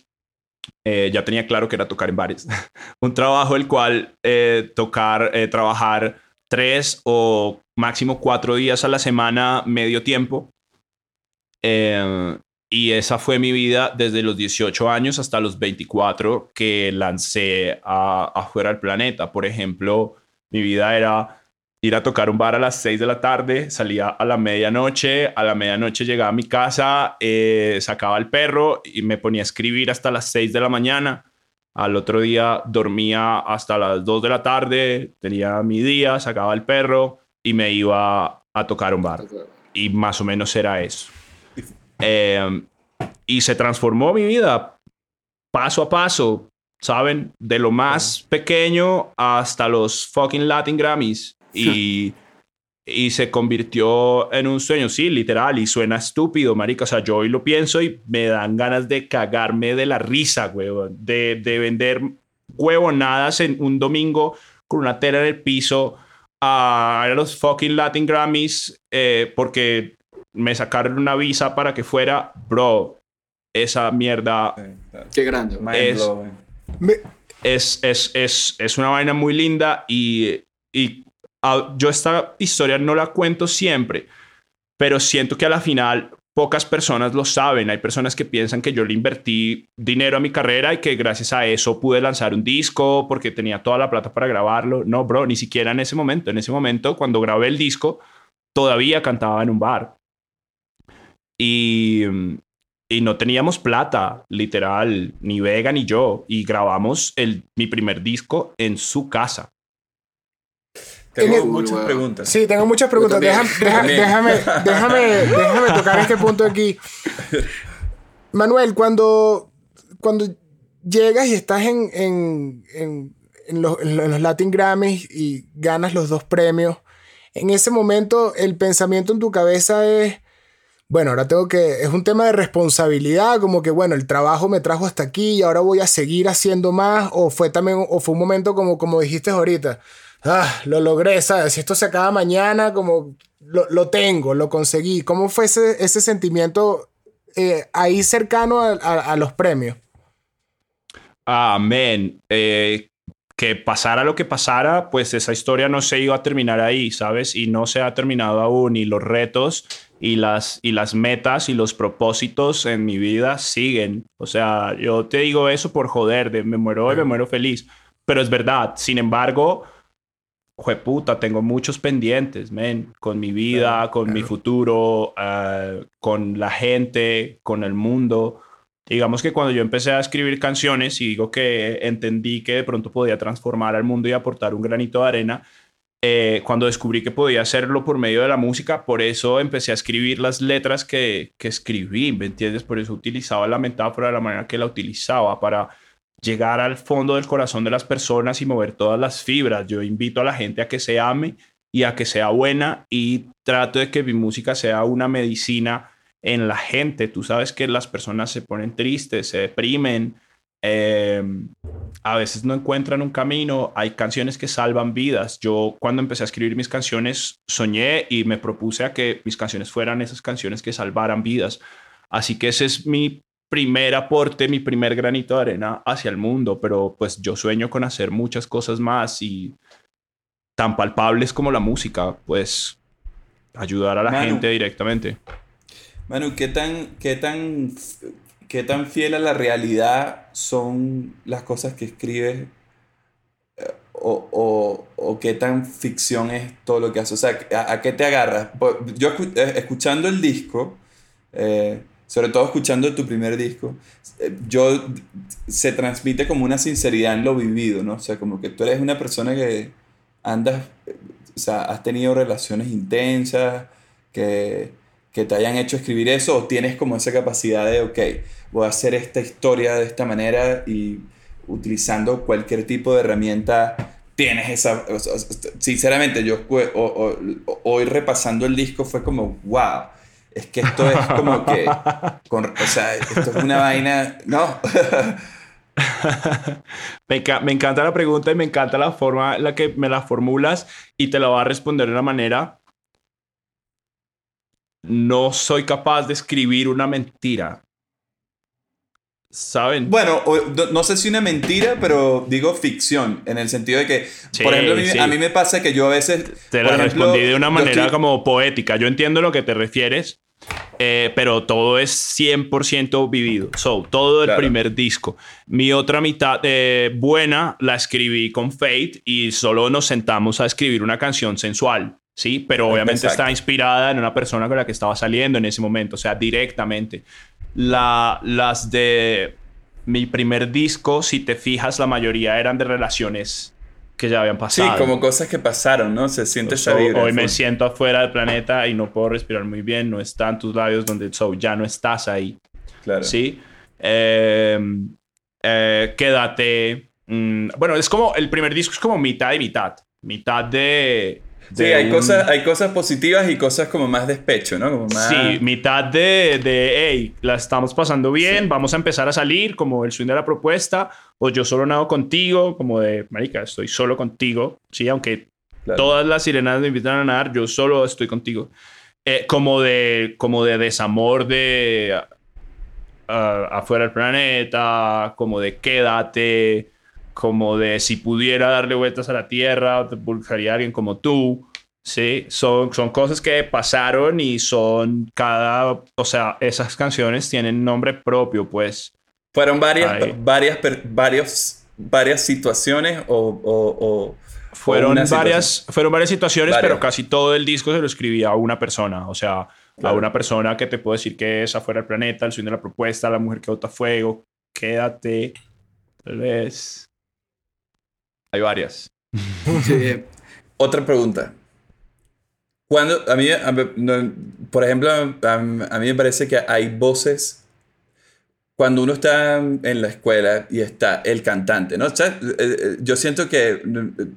Speaker 3: eh, ya tenía claro que era tocar en bares, *laughs* un trabajo el cual eh, tocar, eh, trabajar tres o máximo cuatro días a la semana, medio tiempo. Em, y esa fue mi vida desde los 18 años hasta los 24 que lancé a, afuera del planeta. Por ejemplo, mi vida era ir a tocar un bar a las 6 de la tarde, salía a la medianoche, a la medianoche llegaba a mi casa, eh, sacaba el perro y me ponía a escribir hasta las 6 de la mañana. Al otro día dormía hasta las 2 de la tarde, tenía mi día, sacaba el perro y me iba a tocar un bar. Y más o menos era eso. Eh, y se transformó mi vida paso a paso, ¿saben? De lo más pequeño hasta los fucking Latin Grammys. Y, y se convirtió en un sueño, sí, literal. Y suena estúpido, marica. O sea, yo hoy lo pienso y me dan ganas de cagarme de la risa, huevón. De, de vender huevonadas en un domingo con una tela en el piso a los fucking Latin Grammys eh, porque me sacaron una visa para que fuera, bro, esa mierda
Speaker 1: Qué grande.
Speaker 3: es, es, es, es, es, una vaina muy linda y, y yo esta historia no la cuento siempre, pero siento que a la final pocas personas lo saben. Hay personas que piensan que yo le invertí dinero a mi carrera y que gracias a eso pude lanzar un disco porque tenía toda la plata para grabarlo. No, bro, ni siquiera en ese momento. En ese momento, cuando grabé el disco, todavía cantaba en un bar y, y no teníamos plata, literal, ni Vega ni yo, y grabamos el, mi primer disco en su casa.
Speaker 4: Tengo muchas preguntas.
Speaker 2: Sí, tengo muchas preguntas.
Speaker 4: También.
Speaker 2: déjame, *laughs* déjame, déjame tocar este punto aquí. Manuel, cuando, cuando llegas y estás en, en, en, en los, en los Latin Grammys y ganas los dos premios, en ese momento el pensamiento en tu cabeza es, bueno, ahora tengo que, es un tema de responsabilidad, como que, bueno, el trabajo me trajo hasta aquí y ahora voy a seguir haciendo más, o fue también, o fue un momento como, como dijiste ahorita, ah, lo logré, ¿sabes? Si esto se acaba mañana, como lo, lo tengo, lo conseguí. ¿Cómo fue ese, ese sentimiento eh, ahí cercano a, los premios?
Speaker 3: Amén. Eh, que pasara lo que pasara, pues esa historia no se iba a terminar ahí, ¿sabes? Y no se ha terminado aún. Y los retos y las, y las metas y los propósitos en mi vida siguen. O sea, yo te digo eso por joder, de me muero hoy, me muero feliz. Pero es verdad. Sin embargo, jueputa, tengo muchos pendientes, men, con mi vida,
Speaker 4: Claro,
Speaker 3: con mi futuro, eh, con la gente, con el mundo. Digamos que cuando yo empecé a escribir canciones y digo que entendí que de pronto podía transformar al mundo y aportar un granito de arena, eh, cuando descubrí que podía hacerlo por medio de la música, por eso empecé a escribir las letras que, que escribí, ¿me entiendes? Por eso utilizaba la metáfora de la manera que la utilizaba, para llegar al fondo del corazón de las personas y mover todas las fibras. Yo invito a la gente a que se ame y a que sea buena y trato de que mi música sea una medicina en la gente. Tú sabes que las personas se ponen tristes, se deprimen, eh, a veces no encuentran un camino. Hay canciones que salvan vidas. Yo cuando empecé a escribir mis canciones soñé y me propuse a que mis canciones fueran esas canciones que salvaran vidas. Así que ese es mi primer aporte, mi primer granito de arena hacia el mundo, pero pues yo sueño con hacer muchas cosas más y tan palpables como la música, pues ayudar a la
Speaker 4: Manu.
Speaker 3: gente directamente.
Speaker 4: Manu, ¿qué tan, qué, tan, ¿qué tan fiel a la realidad son las cosas que escribes? Eh, O, o- o qué tan ficción es todo lo que haces? O sea, ¿a, a qué te agarras? Por- Yo eh, escuchando el disco, eh, sobre todo escuchando tu primer disco, eh, yo se transmite como una sinceridad en lo vivido, ¿no? O sea, como que tú eres una persona que andas, eh, o sea, has tenido relaciones intensas, que, que te hayan hecho escribir eso, o tienes como esa capacidad de, ok, voy a hacer esta historia de esta manera y utilizando cualquier tipo de herramienta, tienes esa... o sinceramente, yo o- o- hoy repasando el disco fue como, wow, es que esto es como que... con- o sea, esto es una vaina... No. *laughs*
Speaker 3: Me, enca- me encanta la pregunta y me encanta la forma en la que me la formulas y te la voy a responder de una manera. No soy capaz de escribir una mentira. ¿Saben?
Speaker 4: Bueno, no, no sé si una mentira, pero digo ficción, en el sentido de que,
Speaker 3: Sí,
Speaker 4: por ejemplo, a mí,
Speaker 3: sí.
Speaker 4: a mí me pasa que yo a veces...
Speaker 3: Te la
Speaker 4: ejemplo,
Speaker 3: respondí de una manera
Speaker 4: estoy-
Speaker 3: como poética. Yo entiendo lo que te refieres, eh, pero todo es 100% vivido. So, todo el
Speaker 4: Claro.
Speaker 3: primer disco. Mi otra mitad eh, buena la escribí con Fate y solo nos sentamos a escribir una canción sensual. Sí, pero obviamente
Speaker 4: Exacto.
Speaker 3: está inspirada en una persona con la que estaba saliendo en ese momento, o sea, directamente. La, las de mi primer disco, si te fijas, la mayoría eran de relaciones que ya habían
Speaker 4: Sí,
Speaker 3: pasado.
Speaker 4: como cosas que pasaron, ¿no? Se siente esa vibra.
Speaker 3: hoy me siento afuera del planeta y no puedo respirar muy bien, no están tus labios donde so, ya no estás ahí,
Speaker 4: Claro.
Speaker 3: ¿sí? Eh, eh, quédate. mm, bueno, es como el primer disco es como mitad y mitad, mitad de.
Speaker 4: Sí,
Speaker 3: de
Speaker 4: hay,
Speaker 3: un-
Speaker 4: cosas, hay cosas positivas y cosas como más despecho, ¿no? Como más...
Speaker 3: Sí, mitad de, de, hey, la estamos pasando bien,
Speaker 4: Sí.
Speaker 3: vamos a empezar a salir, como el swing de la propuesta, o yo solo nado contigo, como de, marica, estoy solo contigo, sí, aunque
Speaker 4: claro.
Speaker 3: Todas las sirenas me invitan a nadar, yo solo estoy contigo. Eh, como, de, como de desamor de ah, afuera del planeta, como de quédate, como de si pudiera darle vueltas a la Tierra, te buscaría a alguien como tú. Sí, son, son cosas que pasaron y son cada, o sea, esas canciones tienen nombre propio, pues.
Speaker 4: Fueron varias,
Speaker 3: Ay.
Speaker 4: varias, varios, varias situaciones o... o- o-
Speaker 3: Fueron varias, fueron varias situaciones,
Speaker 4: Varias.
Speaker 3: pero casi todo el disco se lo escribía a una persona. O sea, a
Speaker 4: Claro.
Speaker 3: una persona que te puedo decir que es afuera del planeta, el sueño de la propuesta, la mujer que bota fuego, quédate, tal vez. Hay varias.
Speaker 4: Sí. Otra pregunta. Cuando, a mí, por ejemplo, a, mí me parece que hay voces cuando uno está en la escuela y está el cantante, ¿no? O eh, eh, yo siento que,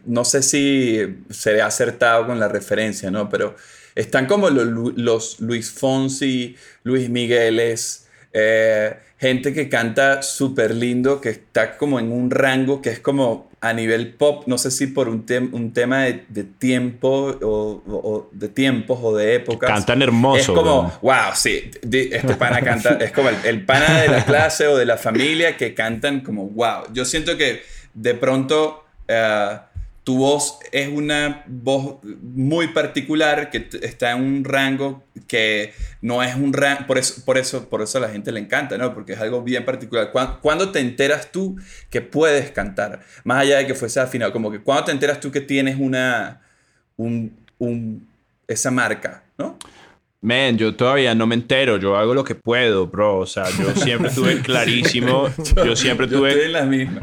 Speaker 4: no sé si seré acertado con la referencia, ¿no? Pero están como los, los Luis Fonsi, Luis Migueles, eh, gente que canta súper lindo, que está como en un rango que es como a nivel pop, no sé si por un, tem- un tema de, de tiempo o, de tiempos o de épocas.
Speaker 3: Cantan hermoso.
Speaker 4: Es como, wow, sí, este pana canta, es como el, el pana de la clase o de la familia que cantan como, wow. Yo siento que de pronto eh, tu voz es una voz muy particular que está en un rango que no es un rango, por eso, por eso, por eso a la gente le encanta, ¿no? Porque es algo bien particular. ¿Cuándo, cuándo te enteras tú que puedes cantar? Más allá de que fuese afinado, como que cuando te enteras tú que tienes una, un, un, esa marca, ¿no?
Speaker 3: Man, yo todavía no me entero, yo hago lo que puedo, bro. O sea, yo *laughs* siempre tuve clarísimo, yo siempre
Speaker 4: Yo
Speaker 3: tuve
Speaker 4: estoy en la misma.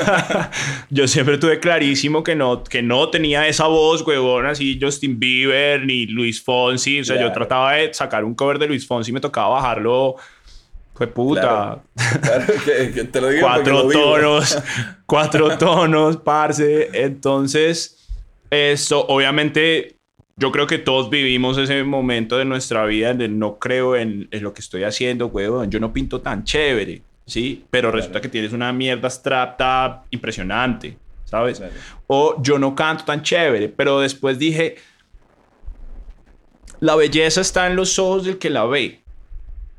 Speaker 4: *laughs*
Speaker 3: yo siempre tuve clarísimo que no, que no tenía esa voz, huevón, así Justin Bieber ni Luis Fonsi. O sea, yo trataba de sacar un cover de Luis Fonsi y me tocaba bajarlo. Fue puta.
Speaker 4: Claro. Claro que, que te lo digo
Speaker 3: cuatro
Speaker 4: lo
Speaker 3: tonos, *laughs* cuatro tonos, parce. Entonces, esto, obviamente, yo creo que todos vivimos ese momento de nuestra vida en el no creo en, en lo que estoy haciendo, huevón. Yo no pinto tan chévere, ¿sí? Pero resulta que tienes una mierda abstracta impresionante, ¿sabes?
Speaker 4: Claro.
Speaker 3: O yo no canto tan chévere, pero después dije, la belleza está en los ojos del que la ve.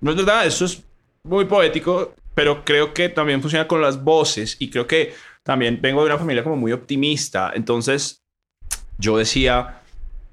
Speaker 3: No es verdad, eso es muy poético, pero creo que también funciona con las voces y creo que también vengo de una familia como muy optimista, entonces yo decía,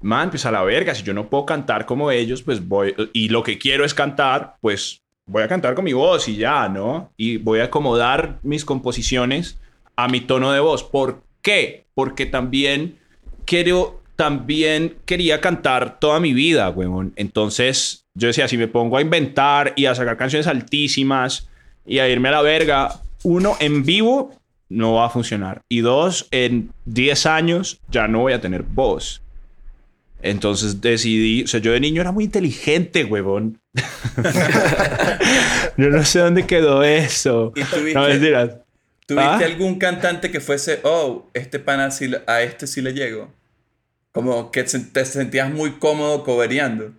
Speaker 3: man, pues a la verga, si yo no puedo cantar como ellos, pues voy, y lo que quiero es cantar, pues voy a cantar con mi voz y ya, ¿no? Y voy a acomodar mis composiciones a mi tono de voz. ¿Por qué? Porque también quiero, también quería cantar toda mi vida, weón. Entonces yo decía, si me pongo a inventar y a sacar canciones altísimas y a irme a la verga, uno, en vivo no va a funcionar. Y dos, en 10 años ya no voy a tener voz. Entonces decidí, o sea, yo de niño era muy inteligente, huevón. *laughs* yo no sé dónde quedó eso.
Speaker 4: ¿Y tuviste,
Speaker 3: no mentiras.
Speaker 4: ¿Tuviste
Speaker 3: ¿Ah?
Speaker 4: algún cantante que fuese, oh, este pana sí le- a este sí le llego? Como que te sentías muy cómodo cobereando.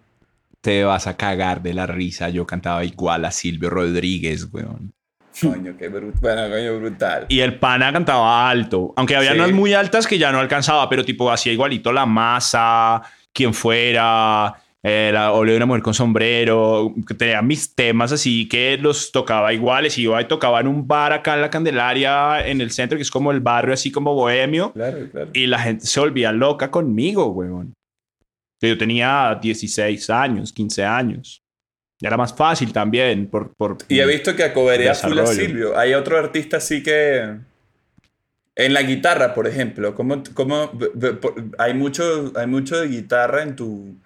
Speaker 3: Te vas a cagar de la risa. Yo cantaba igual a Silvio Rodríguez, weón.
Speaker 4: Coño, qué brutal. Bueno, coño, brutal.
Speaker 3: Y el pana cantaba alto. Aunque había
Speaker 4: Sí.
Speaker 3: unas muy altas que ya no alcanzaba, pero tipo hacía igualito la masa, quien fuera, eh, la oleo de una mujer con sombrero. que Tenía mis temas así que los tocaba iguales. Iba y tocaba en un bar acá en la Candelaria, en el centro, que es como el barrio así como bohemio.
Speaker 4: Claro, claro.
Speaker 3: Y la gente se volvía loca conmigo, weón. Yo tenía 16 años, 15 años. Y era más fácil también por... por
Speaker 4: Y he visto que acoberea full a. Silvio. Hay otro artista así que... En la guitarra, por ejemplo. ¿cómo, cómo- v- v- por- hay, mucho, hay mucho de guitarra en, tu,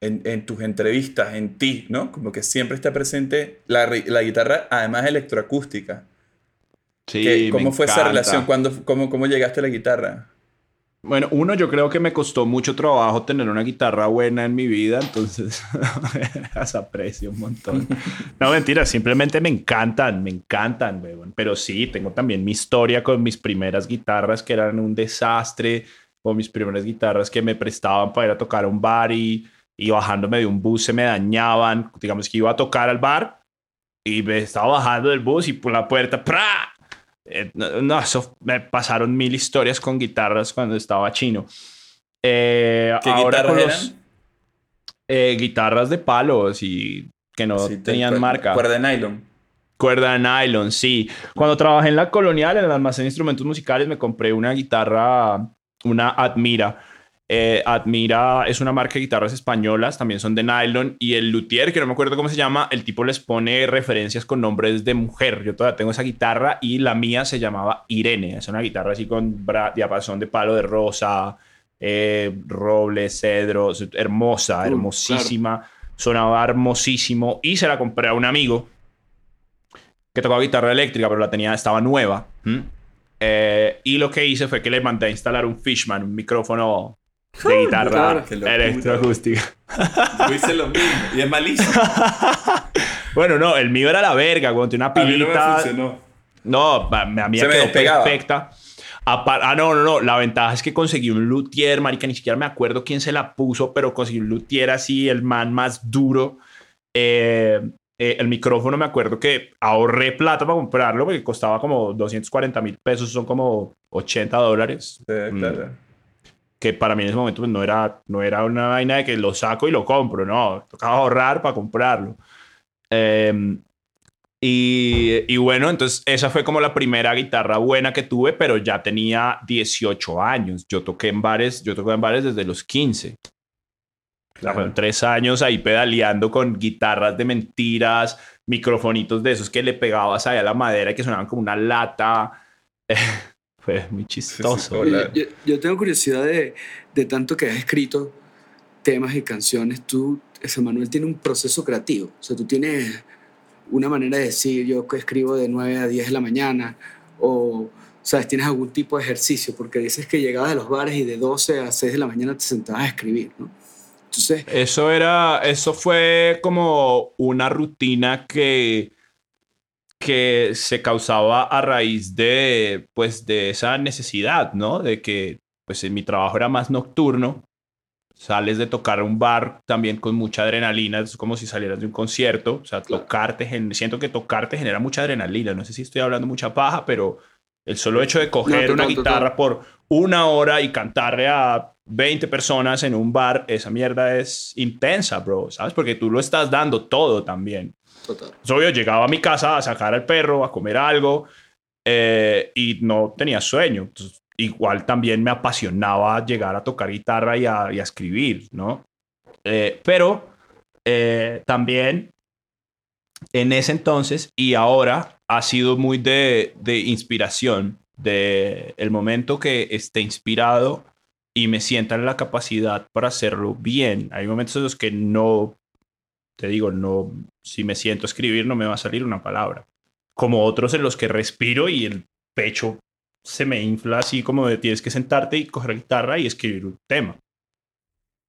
Speaker 4: en, en tus entrevistas, en ti, ¿no? Como que siempre está presente la, la guitarra, además electroacústica.
Speaker 3: Sí,
Speaker 4: ¿Qué-
Speaker 3: me
Speaker 4: ¿Cómo fue esa relación? ¿Cuándo, cómo, ¿Cómo llegaste a la guitarra?
Speaker 3: Bueno, uno, yo creo que me costó mucho trabajo tener una guitarra buena en mi vida, entonces *laughs* las aprecio un montón. *laughs* No, mentira, simplemente me encantan, me encantan, weón. Pero sí, tengo también mi historia con mis primeras guitarras que eran un desastre, o mis primeras guitarras que me prestaban para ir a tocar a un bar y, y bajándome de un bus se me dañaban. Digamos que iba a tocar al bar y me estaba bajando del bus y por la puerta, ¡pra! Eh, no, no, eso me pasaron mil historias con guitarras cuando estaba chino. Eh,
Speaker 4: ¿Qué
Speaker 3: ahora
Speaker 4: guitarras
Speaker 3: con los-
Speaker 4: eran?
Speaker 3: eh, guitarras de palos y que no
Speaker 4: Sí,
Speaker 3: tenían marca.
Speaker 4: Cuerda de nylon.
Speaker 3: Cuerda de nylon, sí. Cuando trabajé en la colonial, en el almacén de instrumentos musicales, me compré una guitarra, una Admira. Eh, Admira es una marca de guitarras españolas, también son de nylon. Y el luthier, que no me acuerdo cómo se llama, el tipo les pone referencias con nombres de mujer. Yo todavía tengo esa guitarra y la mía se llamaba Irene. Es una guitarra así con diapasón de palo de rosa, eh, roble, cedro, hermosa,
Speaker 1: Uh,
Speaker 3: hermosísima. Sonaba hermosísimo y se la compré a un amigo que tocaba guitarra eléctrica, pero la tenía, estaba nueva. Eh, y lo que hice fue que le mandé a instalar un Fishman, un micrófono de guitarra
Speaker 1: claro.
Speaker 3: Electroacústica.
Speaker 4: Yo hice lo mismo. Y es malísimo. *laughs*
Speaker 3: bueno, no, el mío era la verga, cuando tenía una
Speaker 4: A mí no me
Speaker 3: pilita.
Speaker 4: funcionó.
Speaker 3: No, a a mí
Speaker 4: Se me
Speaker 3: quedó
Speaker 4: despegaba.
Speaker 3: perfecta. Ah, no, no, no. La ventaja es que conseguí un luthier, marica. Ni siquiera me acuerdo quién se la puso, pero conseguí un luthier así, el man más duro. Eh, eh, el micrófono, me acuerdo que ahorré plata para comprarlo porque costaba como 240 mil pesos, son como 80 dólares.
Speaker 4: Sí,
Speaker 3: Mm.
Speaker 4: Claro.
Speaker 3: Que para mí en ese momento pues, no, era, no era una vaina de que lo saco y lo compro, no. Tocaba ahorrar para comprarlo. Eh, y, y bueno, entonces esa fue como la primera guitarra buena que tuve, pero ya tenía 18 años. Yo toqué en bares, yo toqué en bares desde los 15. O sea,
Speaker 4: Claro.
Speaker 3: tres años ahí pedaleando con guitarras de mentiras, microfonitos de esos que le pegabas ahí a la madera y que sonaban como una lata. *laughs* Fue muy chistoso.
Speaker 1: Yo, yo tengo curiosidad de, de tanto que has escrito temas y canciones. Tú, ese Manuel, tiene un proceso creativo. O sea, tú tienes una manera de decir, yo escribo de 9 a 10 de la mañana, o, ¿sabes? Tienes algún tipo de ejercicio, porque dices que llegabas a los bares y de 12 a 6 de la mañana te sentabas a escribir, ¿no? Entonces,
Speaker 3: Eso era, eso fue como una rutina que, que se causaba a raíz de, pues, de esa necesidad, ¿no? De que, pues, en mi trabajo era más nocturno. Sales de tocar un bar también con mucha adrenalina, es como si salieras de un concierto, o sea, tocarte, siento que tocarte genera mucha adrenalina, no sé si estoy hablando mucha paja, pero el solo hecho de coger
Speaker 1: total,
Speaker 3: una
Speaker 1: total.
Speaker 3: guitarra por una hora y cantarle a 20 personas en un bar, esa mierda es intensa, bro, ¿sabes? Porque tú lo estás dando todo también.
Speaker 1: Total.
Speaker 3: Es obvio, llegaba a mi casa a sacar al perro, a comer algo, eh, y no tenía sueño. Entonces, igual también me apasionaba llegar a tocar guitarra y a, y a escribir, ¿no? Eh, pero eh, también en ese entonces y ahora ha sido muy de, de inspiración, de el momento que esté inspirado y me sienta en la capacidad para hacerlo bien. Hay momentos en los que no, te digo, no, si me siento a escribir no me va a salir una palabra. Como otros en los que respiro y el pecho se me infla así como de tienes que sentarte y coger la guitarra y escribir un tema.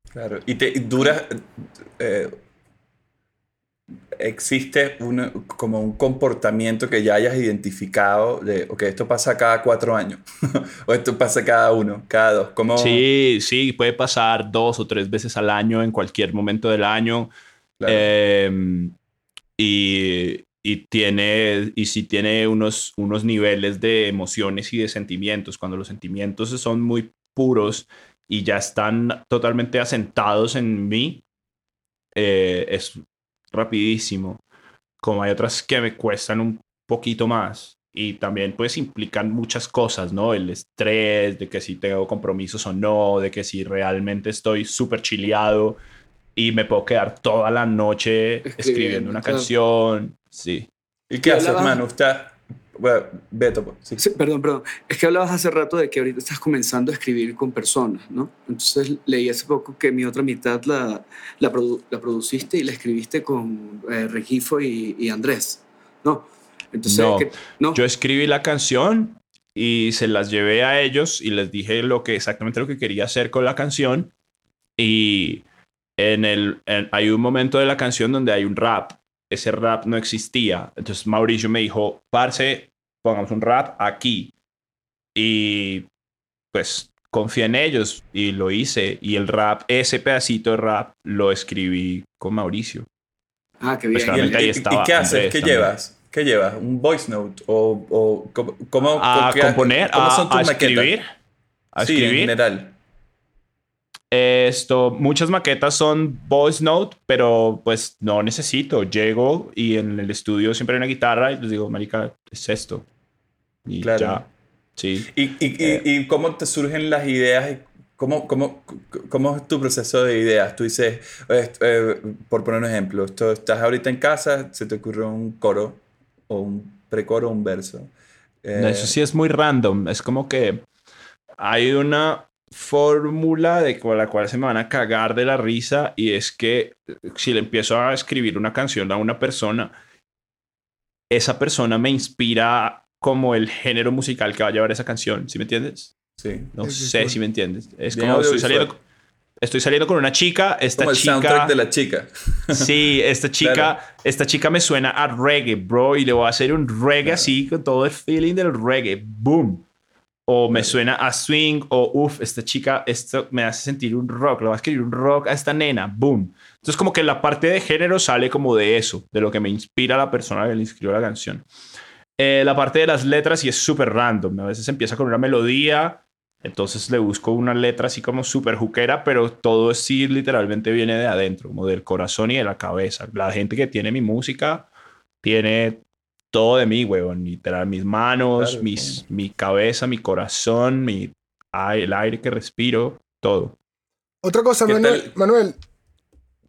Speaker 4: Claro, y te dura, eh, existe como un comportamiento que ya hayas identificado de, ok, esto pasa cada cuatro años, *laughs* o esto pasa cada uno, cada dos. ¿Cómo...
Speaker 3: Sí, sí, puede pasar dos o tres veces al año en cualquier momento del año. Em, y, y, tiene, y si tiene unos, unos niveles de emociones y de sentimientos, cuando los sentimientos son muy puros y ya están totalmente asentados en mí, eh, es rapidísimo, como hay otras que me cuestan un poquito más. Y también pues implican muchas cosas, ¿no? El estrés, de que si tengo compromisos o no, de que si realmente estoy súper chileado y me puedo quedar toda la noche escribiendo, una canción. Sí.
Speaker 4: ¿Y qué haces, hermano? Usted, bueno, Beto,
Speaker 1: pues, sí. perdón, perdón. Es que hablabas hace rato de que ahorita estás comenzando a escribir con personas, ¿no? Entonces leí hace poco que mi otra mitad la, la, la produciste y la escribiste con eh, Regifo y, y, Andrés, ¿no?
Speaker 3: Entonces, no, no, yo escribí la canción y se las llevé a ellos y les dije lo que exactamente lo que quería hacer con la canción y en el hay un momento de la canción donde hay un rap ese rap no existía. Entonces Mauricio me dijo, parce, pongamos un rap aquí. Y pues confié en ellos y lo hice. Y el rap, ese pedacito de rap, lo escribí con Mauricio.
Speaker 1: Ah, qué bien.
Speaker 4: Pues, ¿Y, ¿Y, qué haces? ¿Qué llevas? ¿Qué llevas? ¿Un voice note? ¿O, o cómo,
Speaker 3: a componer? ¿Cómo son tus a escribir?
Speaker 4: A escribir. en general.
Speaker 3: Esto, muchas maquetas son voice note, pero pues no necesito. Llego y en el estudio siempre hay una guitarra y les digo, marica, es esto. Y claro. ya. Sí.
Speaker 4: ¿Y, y, eh, y, cómo te surgen las ideas? ¿Cómo, cómo, ¿Cómo es tu proceso de ideas? Tú dices, eh, por poner un ejemplo, esto, estás ahorita en casa, se te ocurre un coro o un precoro o un verso.
Speaker 3: Eso sí es muy random. Es como que hay una fórmula de con la cual se me van a cagar de la risa y es que eh, si le empiezo a escribir una canción a una persona, esa persona me inspira como el género musical que va a llevar esa canción, ¿sí me entiendes?
Speaker 4: Sí.
Speaker 3: No sé si me entiendes. Es como estoy saliendo, estoy saliendo con una chica, esta
Speaker 4: como el
Speaker 3: chica
Speaker 4: soundtrack de la chica.
Speaker 3: Sí, esta *laughs* chica, esta chica me suena a reggae, bro, y le voy a hacer un reggae así con todo el feeling del reggae. Boom o me suena a swing, o uff, esta chica, esto me hace sentir un rock, le va a escribir un rock a esta nena, boom. Entonces como que la parte de género sale como de eso, de lo que me inspira la persona que le escribió la canción. Eh, la parte de las letras sí es súper random, a veces empieza con una melodía, entonces le busco una letra así como súper juquera, pero todo sí literalmente viene de adentro, como del corazón y de la cabeza. La gente que tiene mi música tiene todo de mí, huevón. Literal, mis manos, mis, mi cabeza, mi corazón, mi, el aire que respiro, todo.
Speaker 2: Otra cosa, Manuel, Manuel.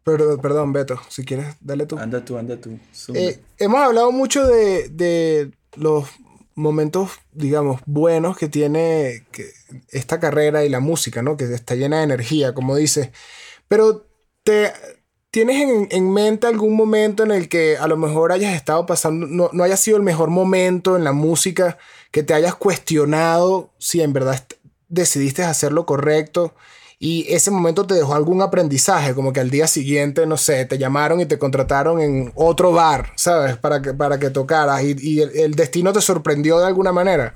Speaker 2: Perdón, perdón, Beto, si quieres, dale tú.
Speaker 4: Anda tú, anda tú.
Speaker 2: Eh, hemos hablado mucho de, de, los momentos, digamos, buenos que tiene esta carrera y la música, ¿no? Que está llena de energía, como dices. Pero te, ¿Tienes en, mente algún momento en el que a lo mejor hayas estado pasando, no, no, haya sido el mejor momento en la música, que te hayas cuestionado si en verdad decidiste hacer lo correcto y ese momento te dejó algún aprendizaje, como que al día siguiente, no sé, te llamaron y te contrataron en otro bar, ¿sabes? Para que, para que tocaras y, el, el destino te sorprendió de alguna manera?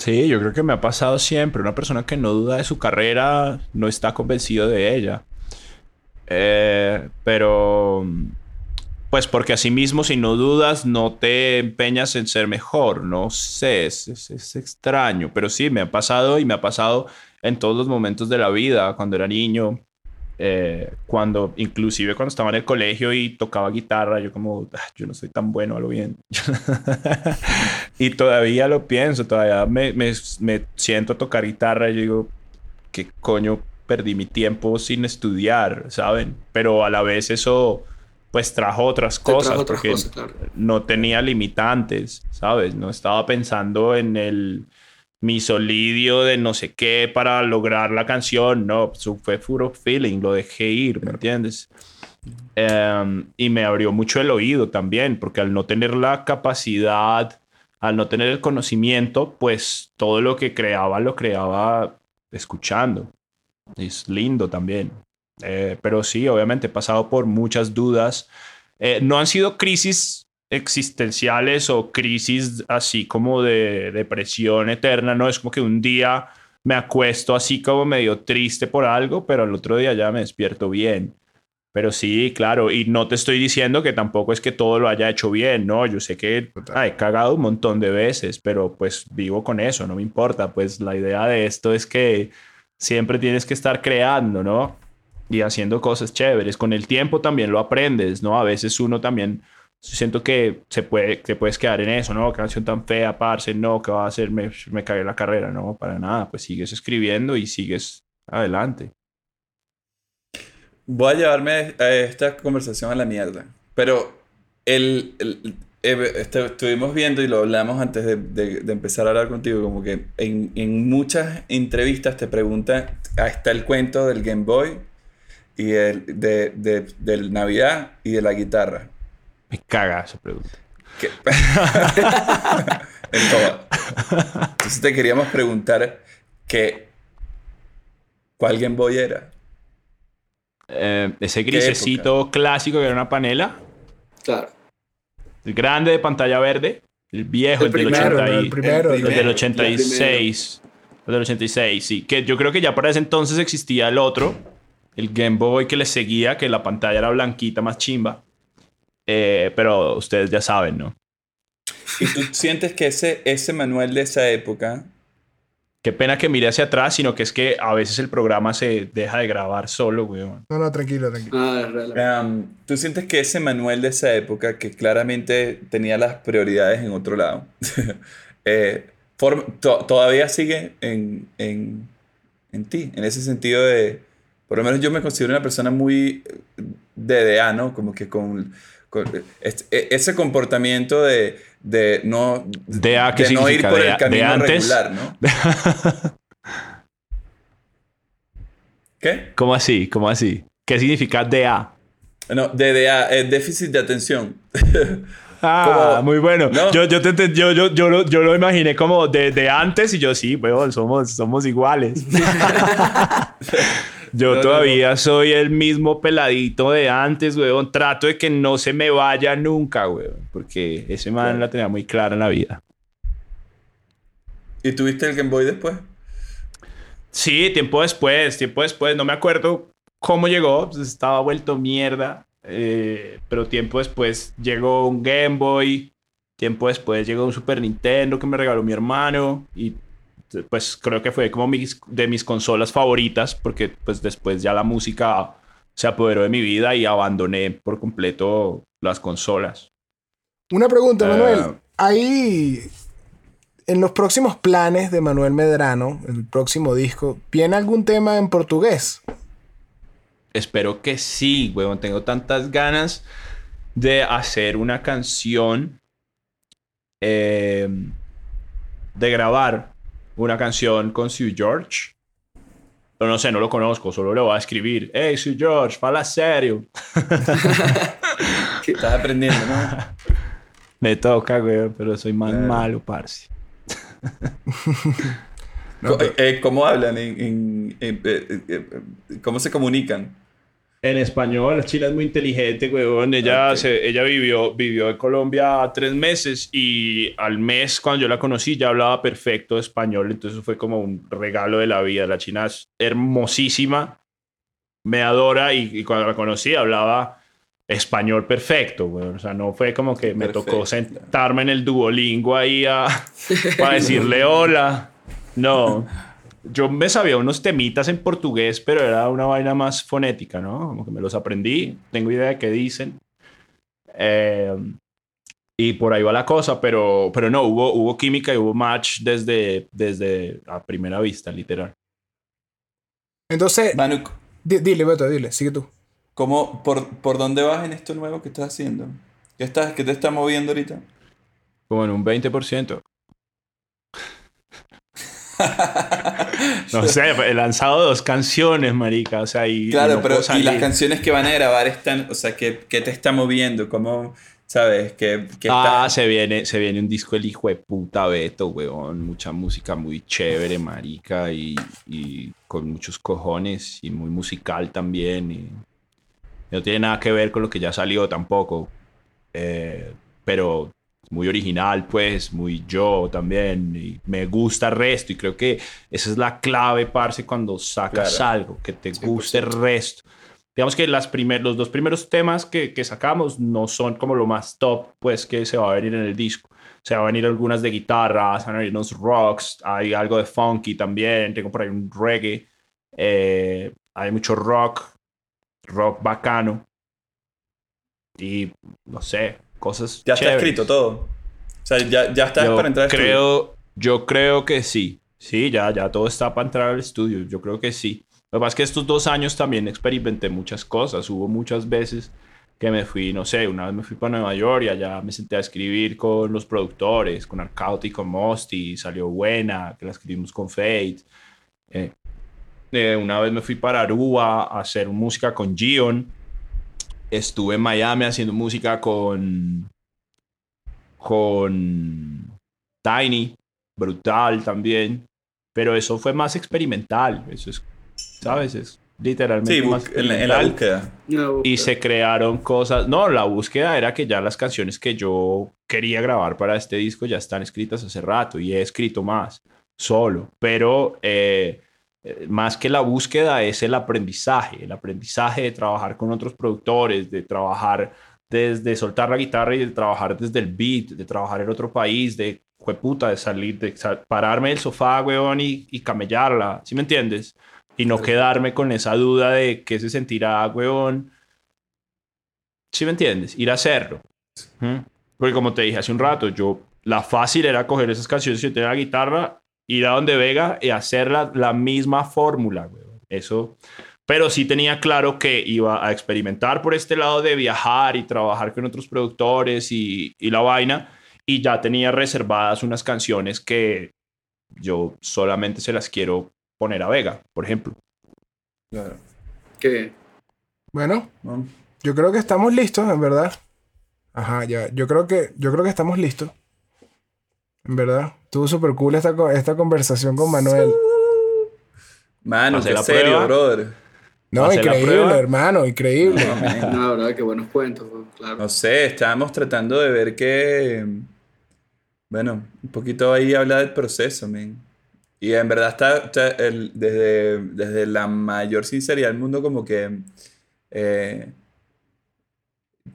Speaker 3: Sí, yo creo que me ha pasado siempre. Una persona que no duda de su carrera no está convencido de ella. Eh, pero, pues porque asimismo, si no dudas, no te empeñas en ser mejor. No sé, es, es, extraño. Pero sí, me ha pasado y me ha pasado en todos los momentos de la vida. Cuando era niño, Eh, cuando, inclusive cuando estaba en el colegio y tocaba guitarra, yo como, "Ah, yo no soy tan bueno a lo bien. *laughs* y todavía lo pienso, todavía me, me, me siento a tocar guitarra y yo digo, ¿qué coño perdí mi tiempo sin estudiar, ¿saben? Pero a la vez eso pues trajo otras
Speaker 5: Te
Speaker 3: cosas,
Speaker 5: trajo otras
Speaker 3: porque
Speaker 5: cosas, claro.
Speaker 3: no tenía limitantes, ¿sabes? No estaba pensando en el misolidio de no sé qué para lograr la canción, no, fue puro feeling, lo dejé ir, ¿me entiendes? Em, y me abrió mucho el oído también, porque al no tener la capacidad, al no tener el conocimiento, pues todo lo que creaba lo creaba escuchando. Es lindo también. Eh, pero sí, obviamente he pasado por muchas dudas. Eh, no han sido crisis existenciales o crisis así como de depresión eterna, no es como que un día me acuesto así como medio triste por algo, pero al otro día ya me despierto bien. Pero sí, claro, y no te estoy diciendo que tampoco es que todo lo haya hecho bien, no, yo sé que ah, he cagado un montón de veces, pero pues vivo con eso, no me importa, pues la idea de esto es que siempre tienes que estar creando, ¿no? Y haciendo cosas chéveres. Con el tiempo también lo aprendes, ¿no? A veces uno también siento que se puede, te puedes quedar en eso, ¿no? Canción tan fea, parce, no, ¿qué va a hacer? Me, me la carrera, no, para nada. Pues sigues escribiendo y sigues adelante.
Speaker 4: Voy a llevarme a esta conversación a la mierda. Pero el, el- eh, este- estuvimos viendo y lo hablamos antes de, de- de empezar a hablar contigo, como que en, en muchas entrevistas te preguntan, ahí está el cuento del Game Boy y el, de, de- del Navidad y de la guitarra.
Speaker 3: Me caga esa pregunta. *laughs*
Speaker 4: En todo. Entonces te queríamos preguntar que, ¿cuál Game Boy era?
Speaker 3: Eh, ese grisecito clásico que era una panela,
Speaker 5: Claro.
Speaker 3: El grande de pantalla verde, el viejo, el,
Speaker 5: El
Speaker 3: del
Speaker 5: primero,
Speaker 3: 80 y-
Speaker 2: el primero.
Speaker 4: el
Speaker 3: el del
Speaker 4: primero,
Speaker 3: 86. El del 86, sí. Que yo creo que ya para ese entonces existía el otro, el Game Boy que le seguía, que la pantalla era blanquita, más chimba. Eh, pero ustedes ya saben, ¿no?
Speaker 4: ¿Y tú sientes que ese, ese manual de esa época
Speaker 3: Qué pena que mire hacia atrás, sino que es que a veces el programa se deja de grabar solo, weón.
Speaker 2: No, no, tranquilo, tranquilo.
Speaker 5: Ah.
Speaker 4: Um, ¿Tú sientes que ese manual de esa época, que claramente tenía las prioridades en otro lado, *laughs* eh, to- todavía sigue en, en, en ti? En ese sentido de, por lo menos yo me considero una persona muy eh, DDA, ¿no? Como que con, con este- e- ese comportamiento de, de no,
Speaker 3: DA, ¿qué
Speaker 4: de no ir por
Speaker 3: ¿De-
Speaker 4: el
Speaker 3: de
Speaker 4: camino
Speaker 3: antes?
Speaker 4: regular, ¿no? *laughs* ¿Qué?
Speaker 3: ¿Cómo así? ¿Cómo así? ¿Qué significa DA?
Speaker 4: No, DDA, es déficit de atención. *laughs*
Speaker 3: Ah,
Speaker 4: Como-
Speaker 3: muy bueno.
Speaker 4: ¿no?
Speaker 3: Yo, yo, te yo, yo, yo, lo, yo lo imaginé como de, de antes y yo sí, weón, somos, somos iguales. *laughs* yo
Speaker 4: No, no,
Speaker 3: todavía soy el mismo peladito de antes, weón. Trato de que no se me vaya nunca, weón. Porque ese man
Speaker 4: Claro.
Speaker 3: la tenía muy clara en la vida.
Speaker 4: ¿Y tuviste el Game Boy después?
Speaker 3: Sí, tiempo después, tiempo después. No me acuerdo cómo llegó. pues, estaba vuelto mierda. eh, pero tiempo después llegó un Game Boy. Tiempo después llegó un Super Nintendo que me regaló mi hermano. Y pues creo que fue como mis, de mis consolas favoritas. Porque pues después ya la música se apoderó de mi vida y abandoné por completo las consolas.
Speaker 2: Una pregunta,
Speaker 4: Ah.
Speaker 2: Manuel. Ahí, en los próximos planes de Manuel Medrano, el próximo disco, ¿viene algún tema en portugués?
Speaker 3: Espero que sí, weón. Tengo tantas ganas de hacer una canción. eh, de grabar una canción con Sue George. Pero no sé, no lo conozco, solo le voy a escribir. Hey, Sue George, fala sério. *laughs*
Speaker 4: Estás aprendiendo, ¿no? *laughs*
Speaker 3: Me toca, weón, pero soy más
Speaker 4: Claro.
Speaker 3: malo, parce. *laughs*
Speaker 4: Co- eh, ¿Cómo hablan? En, en- en- eh, eh, eh, ¿Cómo se comunican?
Speaker 3: En español, la china es muy inteligente, weón. Ella,
Speaker 4: Ok.
Speaker 3: se- ella vivió, vivió en Colombia tres meses y al mes, cuando yo la conocí, ya hablaba perfecto español. Entonces fue como un regalo de la vida. La china es hermosísima, me adora y, y cuando la conocí hablaba español perfecto, weón. O sea, no fue como que me tocó
Speaker 4: Perfecto.
Speaker 3: sentarme en el Duolingo ahí a, *laughs* para decirle hola. No. Yo me sabía unos temitas en portugués, pero era una vaina más fonética, ¿no? Como que me los aprendí, tengo idea de qué dicen. Eh, y por ahí va la cosa, pero, pero no, hubo, hubo química y hubo match desde, desde a primera vista, literal.
Speaker 2: Entonces,
Speaker 4: Manu,
Speaker 2: di- dile, Beto, dile, sigue tú.
Speaker 4: ¿cómo, por, ¿por dónde vas en esto nuevo que estás haciendo? ¿Qué, estás, qué te está moviendo ahorita?
Speaker 3: Como en un 20%. *laughs* No sé, he lanzado dos canciones, marica, o sea, y... y
Speaker 4: Claro,
Speaker 3: no
Speaker 4: pero y las canciones que van a grabar están, o sea, ¿qué, qué te está moviendo? ¿Cómo, sabes? ¿Qué, qué
Speaker 3: Ah,
Speaker 4: está-
Speaker 3: se viene, se viene un disco del hijo de puta Beto, weón. Mucha música muy chévere, marica, y, y con muchos cojones, y muy musical también. Y no tiene nada que ver con lo que ya salió tampoco. Eh, pero muy original, pues, muy yo también. Y me gusta el resto, y creo que esa es la clave, parce, cuando sacas
Speaker 4: Claro.
Speaker 3: algo, que te guste el resto. Digamos que las primer, los dos primeros temas que, que sacamos no son como lo más top, pues que se va a venir en el disco. Se van a venir algunas de guitarra, se van a venir unos rocks, hay algo de funky también, tengo por ahí un reggae, eh, hay mucho rock, rock bacano. Y no sé, cosas.
Speaker 4: Ya está
Speaker 3: chéveres.
Speaker 4: escrito todo. O sea, ya, ya estás
Speaker 3: Yo
Speaker 4: para entrar al estudio.
Speaker 3: creo, yo creo que sí. Sí, ya, ya todo está para entrar al estudio. Yo creo que sí. Lo que pasa es que estos dos años también experimenté muchas cosas. Hubo muchas veces que me fui, no sé, una vez me fui para Nueva York y allá me senté a escribir con los productores, con Arcauti y con Mosty, salió buena, que la escribimos con Fate. Eh, eh, una vez me fui para Aruba a hacer música con Gion. Estuve en Miami haciendo música con con Tiny, brutal también, pero eso fue más experimental, eso es, ¿sabes? Es literalmente
Speaker 4: Sí,
Speaker 3: más
Speaker 4: en, la- en la
Speaker 3: experimental.
Speaker 4: búsqueda.
Speaker 3: Y se crearon cosas. No, la búsqueda era que ya las canciones que yo quería grabar para este disco ya están escritas hace rato y he escrito más solo. Pero eh, más que la búsqueda es el aprendizaje. El aprendizaje de trabajar con otros productores, de trabajar desde soltar la guitarra y de trabajar desde el beat, de trabajar en otro país, de puta, de salir, de pararme del sofá, weón, y, y camellarla. ¿Sí me entiendes? Y no quedarme con esa duda de qué se sentirá, weón. ¿Sí me entiendes? Ir a hacerlo. ¿Mm? Porque como te dije hace un rato, yo, la fácil era coger esas canciones y tener la guitarra, ir a donde Vega y hacer la, la misma fórmula, weón. Eso. Pero sí tenía claro que iba a experimentar por este lado de viajar y trabajar con otros productores y, y la vaina. Y ya tenía reservadas unas canciones que yo solamente se las quiero poner a Vega, por ejemplo.
Speaker 4: Claro.
Speaker 5: ¿Qué?
Speaker 2: Bueno,
Speaker 4: ¿no?
Speaker 2: yo creo que estamos listos, en verdad. Ajá, ya. Yo creo que, yo creo que estamos listos. En verdad. Estuvo súper cool esta, esta conversación con Manuel.
Speaker 4: Mano, qué
Speaker 3: la
Speaker 4: serio,
Speaker 3: prueba.
Speaker 4: brother.
Speaker 2: No,
Speaker 3: ¿Hacer la
Speaker 2: increíble, hermano, increíble.
Speaker 4: No,
Speaker 5: la verdad, que buenos cuentos, pues, claro.
Speaker 4: No sé, estábamos tratando de ver que. Bueno, un poquito ahí habla del proceso, men. Y en verdad está, está el- desde, desde la mayor sinceridad del mundo, como que. eh,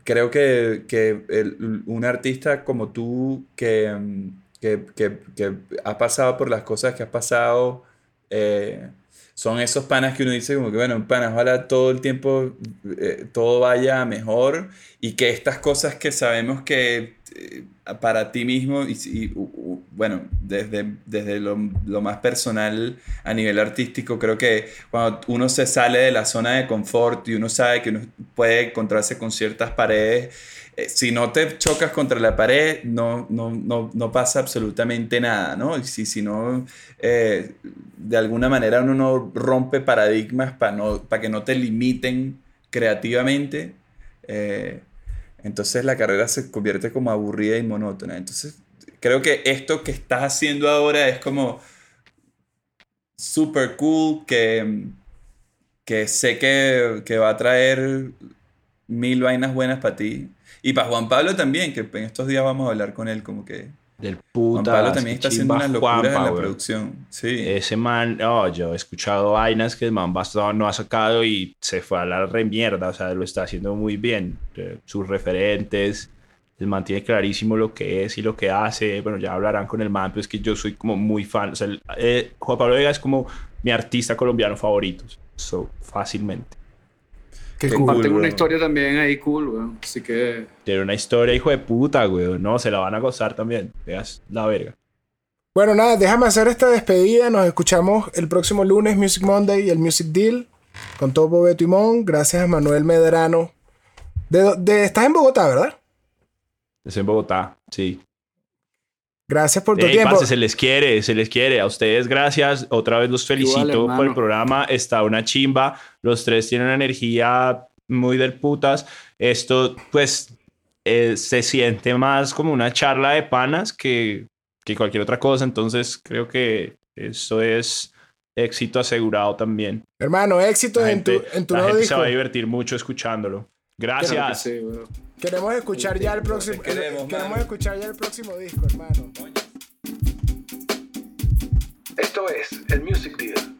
Speaker 4: creo que, que el- un artista como tú, que, mm, que, que, que ha pasado por las cosas que has pasado, eh, son esos panas que uno dice como que, bueno, panas, ojalá todo el tiempo eh, todo vaya mejor y que estas cosas que sabemos que eh, para ti mismo y, y, bueno, desde, desde lo, lo más personal a nivel artístico, creo que cuando uno se sale de la zona de confort y uno sabe que uno puede encontrarse con ciertas paredes, eh, si no te chocas contra la pared, no, no, no, no pasa absolutamente nada, ¿no? Y si, si no, eh, de alguna manera uno no rompe paradigmas para no, para que no te limiten creativamente, eh, entonces la carrera se convierte como aburrida y monótona. Entonces, creo que esto que estás haciendo ahora es como super cool, que, que sé que, que va a traer mil vainas buenas para ti. Y para Juan Pablo también, que en estos días vamos a hablar con él, como que
Speaker 3: Del
Speaker 4: Juan
Speaker 3: puta.
Speaker 4: Pablo también está haciendo unas locuras en la producción. Sí.
Speaker 3: Ese man, oh, yo he escuchado vainas que el man bastante no ha sacado y se fue a la remierda, o sea, lo está haciendo muy bien. Eh, Sus referentes, El man tiene clarísimo lo que es y lo que hace. Bueno, ya hablarán con el man, pero es que yo soy como muy fan. O sea, el- eh, Juan Pablo Vega es como mi artista colombiano favorito. So, fácilmente.
Speaker 2: Qué cool.
Speaker 5: Comparten una
Speaker 4: weón.
Speaker 5: historia también ahí cool, weón. Así que
Speaker 3: Tiene una historia, hijo de puta, güey. No, se la van a gozar también. Veas la verga.
Speaker 2: Bueno, nada, déjame hacer esta despedida. Nos escuchamos el próximo lunes, Music Monday y el Music Deal. Con todo Bobeto y Mon. Gracias a Manuel Medrano. De, de- estás en Bogotá, ¿verdad?
Speaker 3: Es en Bogotá, sí.
Speaker 2: Gracias por tu
Speaker 3: Ey,
Speaker 2: tiempo.
Speaker 3: parce, se les quiere, se les quiere. A ustedes, gracias. Otra vez los felicito
Speaker 5: Igual,
Speaker 3: por el programa. Está una chimba. Los tres tienen una energía muy del putas. Esto, pues, eh, se siente más como una charla de panas que, que cualquier otra cosa. Entonces, creo que eso es éxito asegurado también.
Speaker 2: Hermano, éxito
Speaker 3: La
Speaker 2: en tu,
Speaker 3: gente,
Speaker 2: en tu
Speaker 3: la
Speaker 2: nuevo
Speaker 3: gente se
Speaker 2: disco.
Speaker 3: va a divertir mucho escuchándolo.
Speaker 5: claro que
Speaker 3: Gracias.
Speaker 5: sí, weón.
Speaker 2: Queremos escuchar ya el próximo.
Speaker 4: Queremos,
Speaker 2: queremos escuchar ya el próximo disco, hermano.
Speaker 1: Esto es el Music Deal.